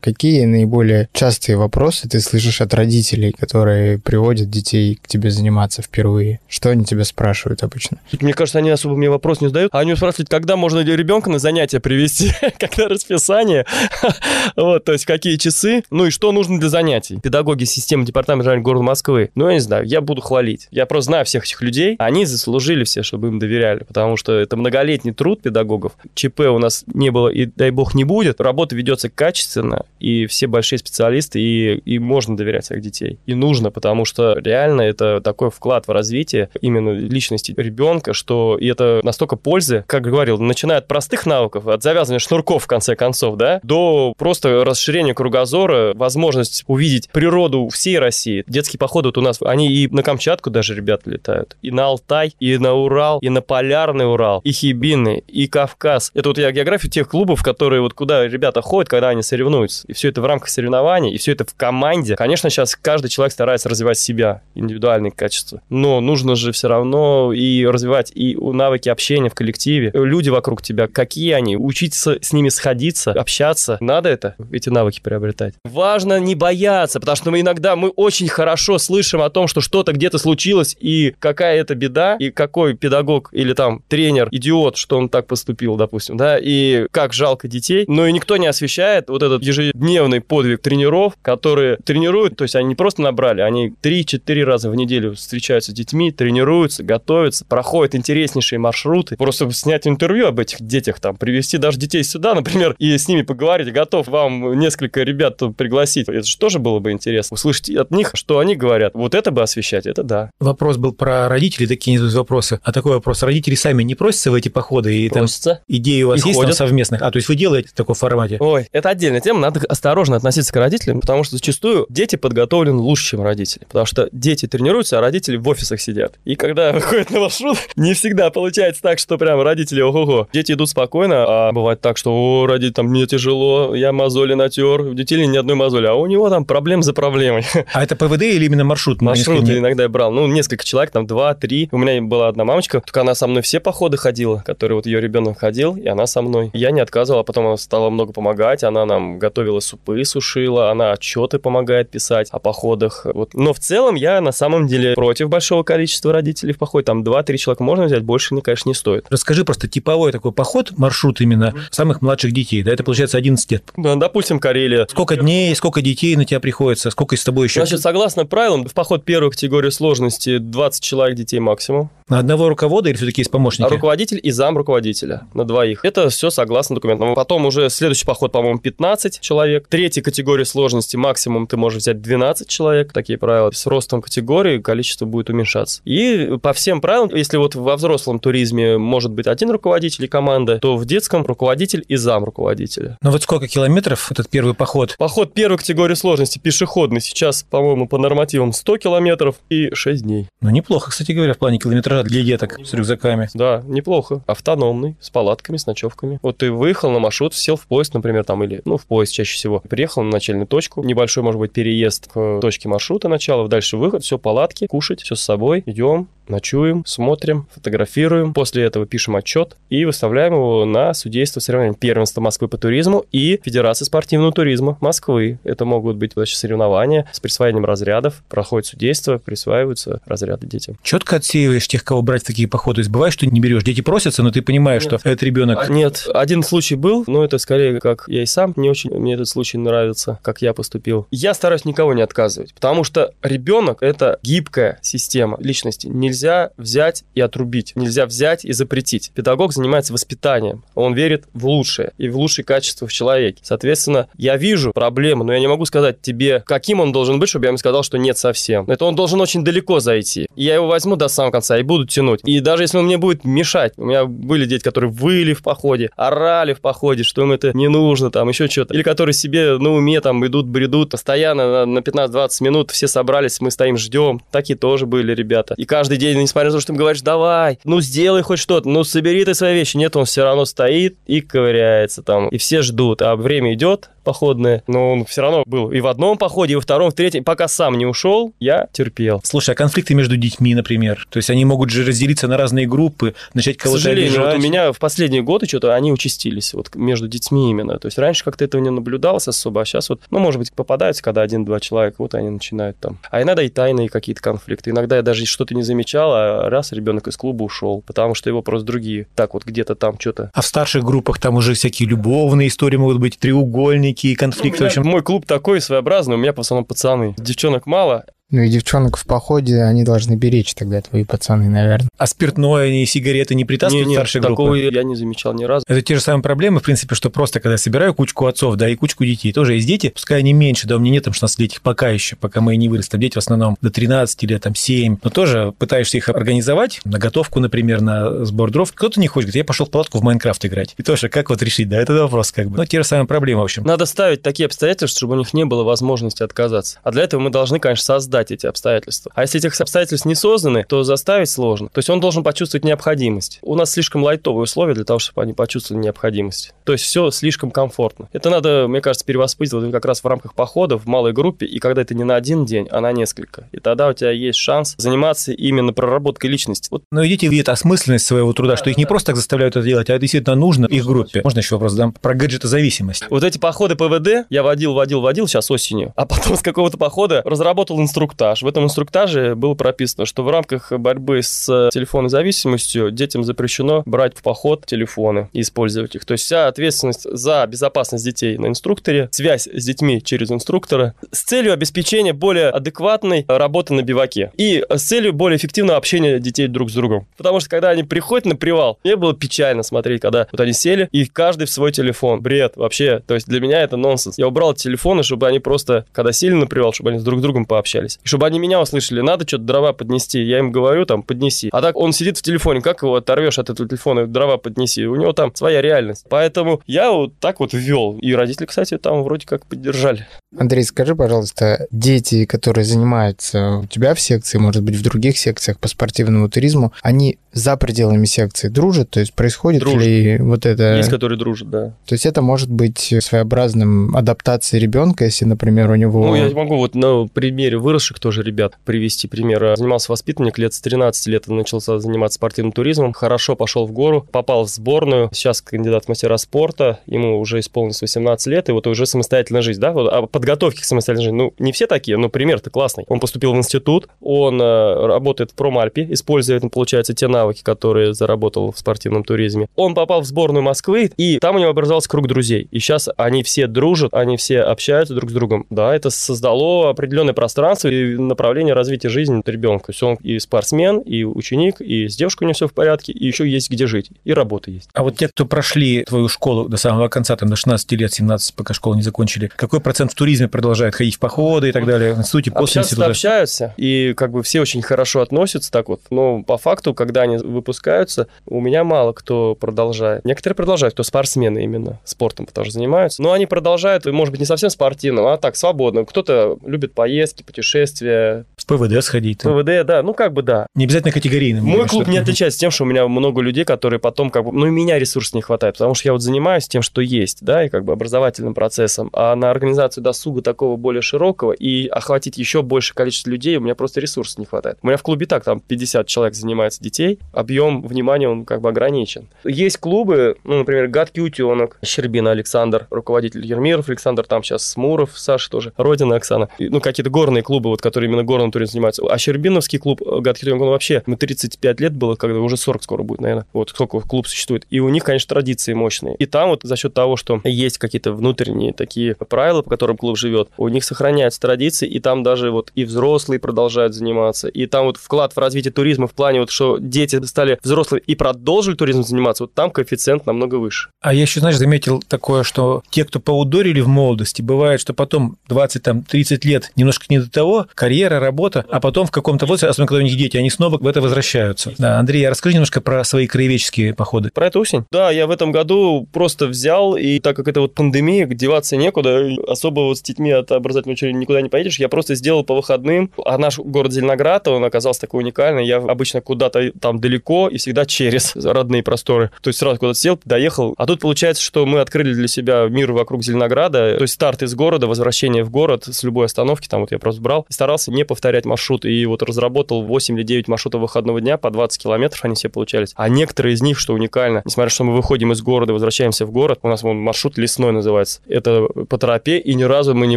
какие наиболее частые вопросы ты слышишь от родителей, которые приводят детей к тебе заниматься впервые? Что они тебя спрашивают обычно? Мне кажется, они особо мне вопрос не задают. А они спрашивают, когда можно ребенка на занятия привести, когда расписание, вот, то есть какие часы, ну и что нужно для занятий. Педагоги системы департамента образования города Москвы, ну я не знаю, я буду хвалить. Я просто знаю всех этих людей, они заслужили все, чтобы им доверяли, потому что это многолетний труд педагогов. ЧП у нас не было и, дай бог, не будет. Работа ведется качественно, и все большие специалисты, и, и можно доверять своих детей. И нужно, потому что реально это такой вклад в развитие именно личности ребенка, что и это настолько пользы, как говорил, начиная от простых навыков, от завязывания шнурков, в конце концов, да, до просто расширения кругозора, возможность увидеть природу всей России. Детские походы вот у нас, они и на Камчатку даже ребята летают, и на Алтай, и на Урал, и на Полярный Урал, и Хибины, и Кавказ. Это вот я географию тех клубов, которые вот куда ребята ходят, когда они соревнуются. И все это в рамках соревнований, и все это в команде. Конечно, сейчас каждый человек старается развивать себя, индивидуальные качества. Но нужно же все равно и развивать и навыки общения в коллективе. Люди вокруг тебя, какие они, учиться с ними сходиться, общаться. Надо это, эти навыки приобретать. Важно не бояться, потому что мы иногда, мы очень хорошо слышим о том, что что-то где-то случилось, и какая это беда, и какой педагог или там тренер идиот, что он так поступил, допустим, да, и как жалко детей, но и никто не освещает вот этот ежедневный подвиг тренеров, которые тренируют, то есть они не просто набрали, они 3-4 раза в неделю встречаются с детьми, тренируются, готовятся, проходят интереснейшие маршруты. Просто снять интервью об этих детях, там, привести даже детей сюда, например, и с ними поговорить, готов вам несколько ребят пригласить. Это же тоже было бы интересно. Услышать от них, что они говорят. Вот это бы освещать, это да. Вопрос был про родителей, такие не задают вопросы. А такой вопрос, родители сами не просятся в эти походы? И там Просится. идеи у вас И есть? ходят. Совместных. А, то есть вы делаете в таком формате? Ой, это отдельная тема, надо осторожно относиться к родителям, потому что зачастую дети подготовлены лучше, чем родители. Потому что дети тренируются, а родители в офисах сидят. И когда выходят на маршрут, не всегда получается так, что прям родители ого-го. Дети идут спокойно, а бывает так, что о, родитель, там мне тяжело, я мозоли натер. У детей ни одной мозоли, а у него там проблем за проблемой. А это ПВД или именно маршрут? Маршрут иногда я брал. Ну, несколько человек, там два, три. У меня была одна мамочка, только она со мной все походы ходила, который вот ее ребенок ходил, и она со мной. Я не отказывал, а потом она стала много помогать. Она нам готовила супы, сушила, она отчеты помогает писать о походах. Вот. Но в целом я на самом деле против большого количества родителей в походе. Там 2-3 человека можно взять, больше, конечно, не стоит. Расскажи просто типовой такой поход, маршрут именно самых младших детей. Да, это получается 11 лет. Да, допустим, Карелия. Сколько дней, сколько детей на тебя приходится, сколько с тобой еще? Значит, согласно правилам, в поход первой категории сложности 20 человек детей максимум. На одного руковода или все-таки есть помощники? А руководитель и зам руководителя на двоих. Это все согласно документам. Потом уже следующий поход, по-моему, 15 человек. Третья категория сложности максимум ты можешь взять 12 человек. Такие правила. С ростом категории количество будет уменьшаться. И по всем правилам, если вот во взрослом туризме может быть один руководитель и команда, то в детском руководитель и зам руководителя. Ну вот сколько километров этот первый поход? Поход первой категории сложности пешеходный сейчас, по-моему, по нормативам 100 километров и 6 дней. Ну неплохо, кстати говоря, в плане километража для деток с рюкзаками. Да, неплохо. Автономный, с палатками, с ночевками. Вот ты выехал на маршрут, сел в поезд, например, там, или, ну, в поезд чаще всего. Приехал на начальную точку, небольшой, может быть, переезд к точке маршрута начала, дальше выход, все, палатки, кушать, все с собой, идем, ночуем, смотрим, фотографируем. После этого пишем отчет и выставляем его на судейство соревнований первенства Москвы по туризму и Федерации спортивного туризма Москвы. Это могут быть значит, соревнования с присвоением разрядов. Проходит судейство, присваиваются разряды детям. Четко отсеиваешь тех, кого брать в такие походы. То есть бывает, что не берешь. Дети просятся, но ты понимаешь, Нет. что этот ребенок... Нет, один случай был, но это скорее как я и сам. Не очень мне этот случай нравится, как я поступил. Я стараюсь никого не отказывать, потому что ребенок – это гибкая система личности. Нельзя нельзя взять и отрубить, нельзя взять и запретить. Педагог занимается воспитанием, он верит в лучшее и в лучшие качества в человеке. Соответственно, я вижу проблему, но я не могу сказать тебе, каким он должен быть, чтобы я ему сказал, что нет совсем. Это он должен очень далеко зайти. И я его возьму до самого конца и буду тянуть. И даже если он мне будет мешать, у меня были дети, которые выли в походе, орали в походе, что им это не нужно, там еще что-то. Или которые себе на уме там идут, бредут постоянно на 15-20 минут, все собрались, мы стоим, ждем. Такие тоже были ребята. И каждый день несмотря на то, что ему говоришь, давай, ну сделай хоть что-то, ну собери ты свои вещи. Нет, он все равно стоит и ковыряется там. И все ждут, а время идет, походное, но он все равно был и в одном походе, и во втором, в третьем. Пока сам не ушел, я терпел. Слушай, а конфликты между детьми, например? То есть они могут же разделиться на разные группы, начать кого-то К сожалению, обижать. вот у меня в последние годы что-то они участились, вот между детьми именно. То есть раньше как-то этого не наблюдалось особо, а сейчас вот, ну, может быть, попадаются, когда один-два человека, вот они начинают там. А иногда и тайные какие-то конфликты. Иногда я даже что-то не замечал, а раз ребенок из клуба ушел, потому что его просто другие. Так вот где-то там что-то. А в старших группах там уже всякие любовные истории могут быть, треугольники и конфликты. Ну, в общем. Мой клуб такой своеобразный, у меня в основном пацаны. Девчонок мало, ну и девчонок в походе, они должны беречь тогда, твои пацаны, наверное. А спиртное и сигареты не притаскивают не, старшие группы? такого я не замечал ни разу. Это те же самые проблемы, в принципе, что просто, когда я собираю кучку отцов, да, и кучку детей, тоже есть дети, пускай они меньше, да, у меня нет там 16-летних пока еще, пока мы не выросли, там дети в основном до 13 или там 7, но тоже пытаешься их организовать, на готовку, например, на сбор дров. Кто-то не хочет, говорит, я пошел в палатку в Майнкрафт играть. И тоже, как вот решить, да, это вопрос как бы. Но те же самые проблемы, в общем. Надо ставить такие обстоятельства, чтобы у них не было возможности отказаться. А для этого мы должны, конечно, создать эти обстоятельства. А если этих обстоятельств не созданы, то заставить сложно. То есть он должен почувствовать необходимость. У нас слишком лайтовые условия для того, чтобы они почувствовали необходимость. То есть все слишком комфортно. Это надо, мне кажется, перевоспитывать как раз в рамках похода в малой группе, и когда это не на один день, а на несколько. И тогда у тебя есть шанс заниматься именно проработкой личности. Вот. Но идите видят осмысленность своего труда, что их не просто так заставляют это делать, а это действительно нужно их группе. Можно еще вопрос задам про гаджетозависимость. Вот эти походы ПВД я водил, водил, водил сейчас осенью, а потом с какого-то похода разработал инструктаж. В этом инструктаже было прописано, что в рамках борьбы с телефонной зависимостью детям запрещено брать в поход телефоны и использовать их. То есть вся ответственность за безопасность детей на инструкторе, связь с детьми через инструктора с целью обеспечения более адекватной работы на биваке и с целью более эффективного общения детей друг с другом. Потому что когда они приходят на привал, мне было печально смотреть, когда вот они сели и каждый в свой телефон. Бред вообще. То есть для меня это нонсенс. Я убрал телефоны, чтобы они просто, когда сели на привал, чтобы они с друг с другом пообщались. Общались. И чтобы они меня услышали, надо что-то дрова поднести. Я им говорю, там, поднеси. А так он сидит в телефоне, как его оторвешь от этого телефона, дрова поднеси. У него там своя реальность. Поэтому я вот так вот ввел. И родители, кстати, там вроде как поддержали. Андрей, скажи, пожалуйста, дети, которые занимаются у тебя в секции, может быть, в других секциях по спортивному туризму, они за пределами секции дружат? То есть происходит Дружат. ли вот это... Есть, которые дружат, да. То есть это может быть своеобразным адаптацией ребенка, если, например, у него... Ну, я могу вот на примере выросших тоже ребят привести пример. Занимался воспитанник лет с 13 лет, начался заниматься спортивным туризмом, хорошо пошел в гору, попал в сборную, сейчас кандидат в мастера спорта, ему уже исполнилось 18 лет, и вот уже самостоятельная жизнь, да, вот, а подготовки к самостоятельной жизни, ну, не все такие, но пример-то классный. Он поступил в институт, он э, работает в промальпе, использует, ну, получается, те навыки, которые заработал в спортивном туризме. Он попал в сборную Москвы, и там у него образовался круг друзей. И сейчас они все дружат, они все общаются друг с другом. Да, это создало определенное пространство и направление развития жизни ребенка. То есть он и спортсмен, и ученик, и с девушкой у него все в порядке, и еще есть где жить, и работа есть. А вот те, кто прошли твою школу до самого конца, там до 16 лет, 17, пока школу не закончили, какой процент в туризме продолжает ходить в походы и так далее, в институте, после Общаться института? общаются, и как бы все очень хорошо относятся так вот. Но по факту, когда они выпускаются, у меня мало кто продолжает. Некоторые продолжают, кто спортсмены именно спортом потому что занимаются. Но они продолжают, может быть, не совсем спортивным, а так, свободно. Кто-то любит поездки, путешествия. В ПВД сходить. там. ПВД, да, ну как бы да. Не обязательно категорийным. Мой или клуб не отличается тем, что у меня много людей, которые потом как бы... Ну, и меня ресурсов не хватает, потому что я вот занимаюсь тем, что есть, да, и как бы образовательным процессом. А на организацию досуга такого более широкого и охватить еще большее количество людей у меня просто ресурсов не хватает. У меня в клубе так, там 50 человек занимается детей, объем внимания он как бы ограничен. Есть клубы, ну, например, Гадкий утенок, Щербина Александр, руководитель Ермиров Александр, там сейчас Смуров, Саша тоже, Родина Оксана. И, Ну, какие-то горные клубы, вот, которые именно горным туризмом занимаются. А Щербиновский клуб э, Гадкий утенок, он вообще, ему 35 лет было, когда уже 40 скоро будет, наверное. Вот сколько клуб существует. И у них, конечно, традиции мощные. И там вот за счет того, что есть какие-то внутренние такие правила, по которым клуб живет, у них сохраняются традиции, и там даже вот и взрослые продолжают заниматься, и там вот вклад в развитие туризма в плане вот, что дети стали взрослыми и продолжили туризмом заниматься, вот там коэффициент намного выше. А я еще, знаешь, заметил такое, что те, кто поудорили в молодости, бывает, что потом 20-30 лет немножко не до того, карьера, работа, а потом в каком-то возрасте, особенно когда у них дети, они снова в это возвращаются. Да, Андрей, а расскажи немножко про свои краеведческие походы. Про эту осень? Да, я в этом году просто взял, и так как это вот пандемия, деваться некуда, особо вот с детьми от образовательного учреждения никуда не поедешь, я просто сделал по выходным, а наш город Зеленоград, он оказался такой уникальный, я обычно куда-то там далеко и всегда через родные просторы, то есть сразу куда-то сел, доехал, а тут получается, что мы открыли для себя мир вокруг Зеленограда, то есть старт из города, возвращение в город с любой остановки, там вот я просто брал, старался не повторять маршрут, и вот разработал 8 или 9 маршрутов выходного дня по 20 километров, они все получались, а некоторые из них, что уникально, несмотря на то, что мы выходим из города, возвращаемся в город, у нас вон маршрут лесной называется, это по тропе, и ни разу мы не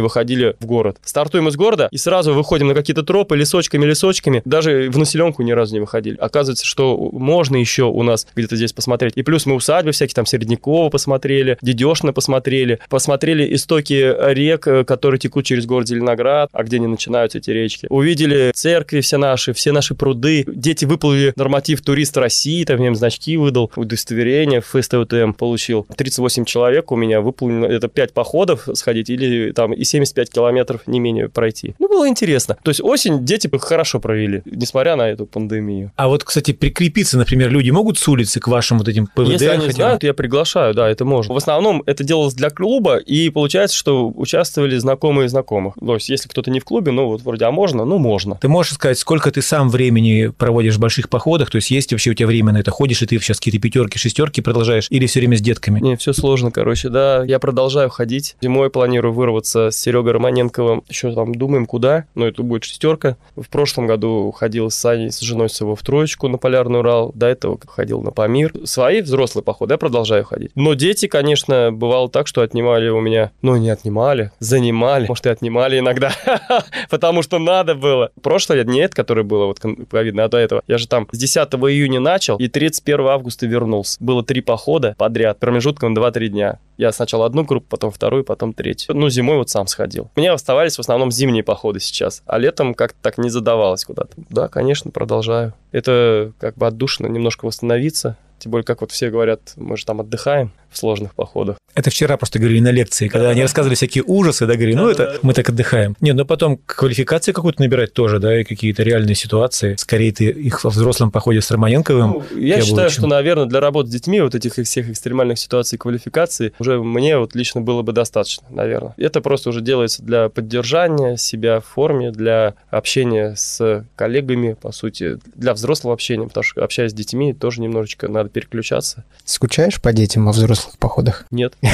выходили в город. Стартуем из города и сразу выходим на какие-то тропы, лесочками, лесочками, даже в населенку ни разу не выходили. Оказывается, что можно еще у нас где-то здесь посмотреть. И плюс мы усадьбы всякие, там Середнякова посмотрели, Дедешина посмотрели, посмотрели истоки рек, э, которые текут через город Зеленоград, а где они начинаются, эти речки. Увидели церкви все наши, все наши пруды. Дети выплыли норматив турист России, там им значки выдал, удостоверение в ФСТУТМ получил. 38 человек у меня выполнено, это 5 походов сходить или там и 75 километров не менее пройти. Ну, было интересно. То есть осень дети хорошо провели, несмотря на эту пандемию. А вот, кстати, прикрепиться, например, люди могут с улицы к вашим вот этим ПВД? Если они хотя знают, я приглашаю, да, это можно. В основном это делалось для клуба, и получается, что участвовали знакомые знакомых. То есть, если кто-то не в клубе, ну вот вроде, а можно? Ну, можно. Ты можешь сказать, сколько ты сам времени проводишь в больших походах? То есть есть вообще у тебя время на это? Ходишь, и ты сейчас какие-то пятерки, шестерки продолжаешь? Или все время с детками? Не, все сложно, короче, да. Я продолжаю ходить. Зимой планирую вырваться с Серегой Романенковым. Еще там думаем, куда. Но это будет шестерка. В прошлом году ходил с Саней, с женой с его в троечку на Полярный Урал. До этого ходил на Памир. Свои взрослые походы я продолжаю ходить. Но дети, конечно, бывало так, что отнимали у меня... Ну, не отнимали, занимали. Может, и отнимали иногда. Потому что надо было. Прошлое не это, которое было вот ковидное, а до этого. Я же там с 10 июня начал и 31 августа вернулся. Было три похода подряд, промежутком 2-3 дня. Я сначала одну группу, потом вторую, потом третью. Ну, зимой вот сам сходил. У меня оставались в основном зимние походы сейчас, а летом как-то так не задавалось куда-то. Да, конечно, продолжаю. Это как бы отдушно немножко восстановиться. Тем более, как вот все говорят, мы же там отдыхаем. В сложных походах. Это вчера просто говорили на лекции, когда они рассказывали всякие ужасы, да, говорили, ну это мы так отдыхаем. Нет, но потом квалификации какую-то набирать тоже, да, и какие-то реальные ситуации. Скорее ты их во взрослом походе с Романенковым. Ну, я считаю, что, наверное, для работы с детьми вот этих всех экстремальных ситуаций квалификации уже мне вот лично было бы достаточно, наверное. Это просто уже делается для поддержания себя в форме, для общения с коллегами, по сути, для взрослого общения, потому что общаясь с детьми, тоже немножечко надо переключаться. Скучаешь по детям во взрослых походах? Нет.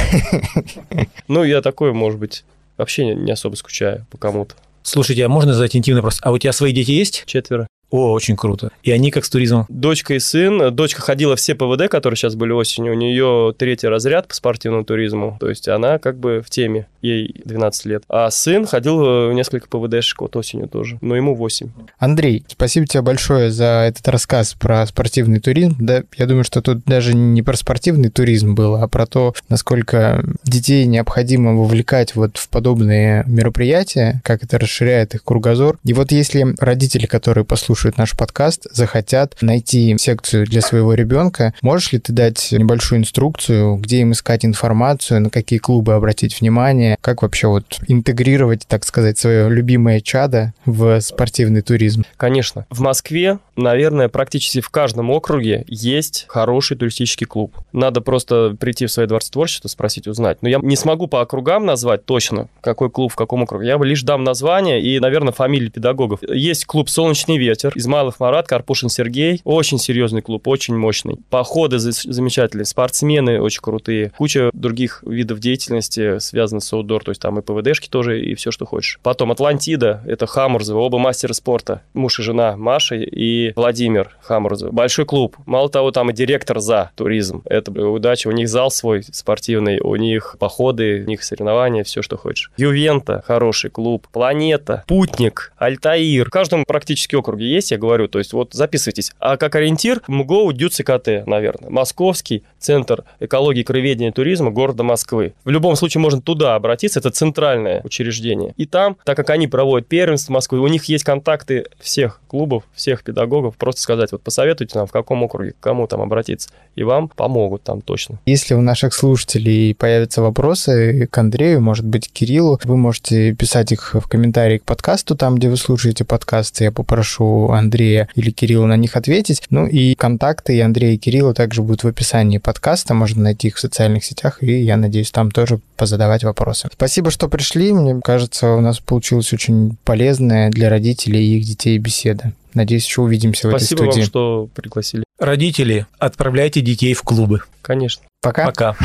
Ну, я такой, может быть, вообще не особо скучаю по кому-то. Слушайте, а можно задать интимный вопрос? А у тебя свои дети есть? Четверо. О, очень круто. И они как с туризмом? Дочка и сын. Дочка ходила все ПВД, которые сейчас были осенью. У нее третий разряд по спортивному туризму. То есть она как бы в теме. Ей 12 лет. А сын ходил в несколько ПВДшек вот осенью тоже. Но ему 8. Андрей, спасибо тебе большое за этот рассказ про спортивный туризм. Да, я думаю, что тут даже не про спортивный туризм было, а про то, насколько детей необходимо вовлекать вот в подобные мероприятия, как это расширяет их кругозор. И вот если родители, которые послушают слушают наш подкаст, захотят найти секцию для своего ребенка, можешь ли ты дать небольшую инструкцию, где им искать информацию, на какие клубы обратить внимание, как вообще вот интегрировать, так сказать, свое любимое чадо в спортивный туризм? Конечно. В Москве, наверное, практически в каждом округе есть хороший туристический клуб. Надо просто прийти в свой дворец творчества, спросить, узнать. Но я не смогу по округам назвать точно, какой клуб в каком округе. Я лишь дам название и, наверное, фамилии педагогов. Есть клуб «Солнечный ветер», Измайлов Марат, Карпушин Сергей. Очень серьезный клуб, очень мощный. Походы замечательные, спортсмены очень крутые. Куча других видов деятельности связаны с аутдор, то есть там и ПВДшки тоже, и все, что хочешь. Потом Атлантида, это Хамурзова, оба мастера спорта. Муж и жена Маша и Владимир Хамурзов. Большой клуб. Мало того, там и директор за туризм. Это удача. У них зал свой спортивный, у них походы, у них соревнования, все, что хочешь. Ювента, хороший клуб. Планета, Путник, Альтаир. В каждом практически округе есть я говорю, то есть вот записывайтесь. А как ориентир, МГОУ ДЮЦКТ, наверное. Московский центр экологии, краеведения и туризма города Москвы. В любом случае можно туда обратиться, это центральное учреждение. И там, так как они проводят первенство Москвы, у них есть контакты всех клубов, всех педагогов, просто сказать, вот посоветуйте нам, в каком округе, к кому там обратиться, и вам помогут там точно. Если у наших слушателей появятся вопросы к Андрею, может быть, Кириллу, вы можете писать их в комментарии к подкасту, там, где вы слушаете подкасты, я попрошу Андрея или Кирилла на них ответить. Ну и контакты и Андрея и Кирилла также будут в описании подкаста, можно найти их в социальных сетях, и я надеюсь, там тоже позадавать вопросы. Спасибо, что пришли. Мне кажется, у нас получилась очень полезная для родителей и их детей беседа. Надеюсь, еще увидимся Спасибо в этой студии. Спасибо вам, что пригласили. Родители, отправляйте детей в клубы. Конечно. Пока. Пока.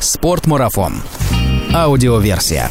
Спортмарафон. Аудиоверсия.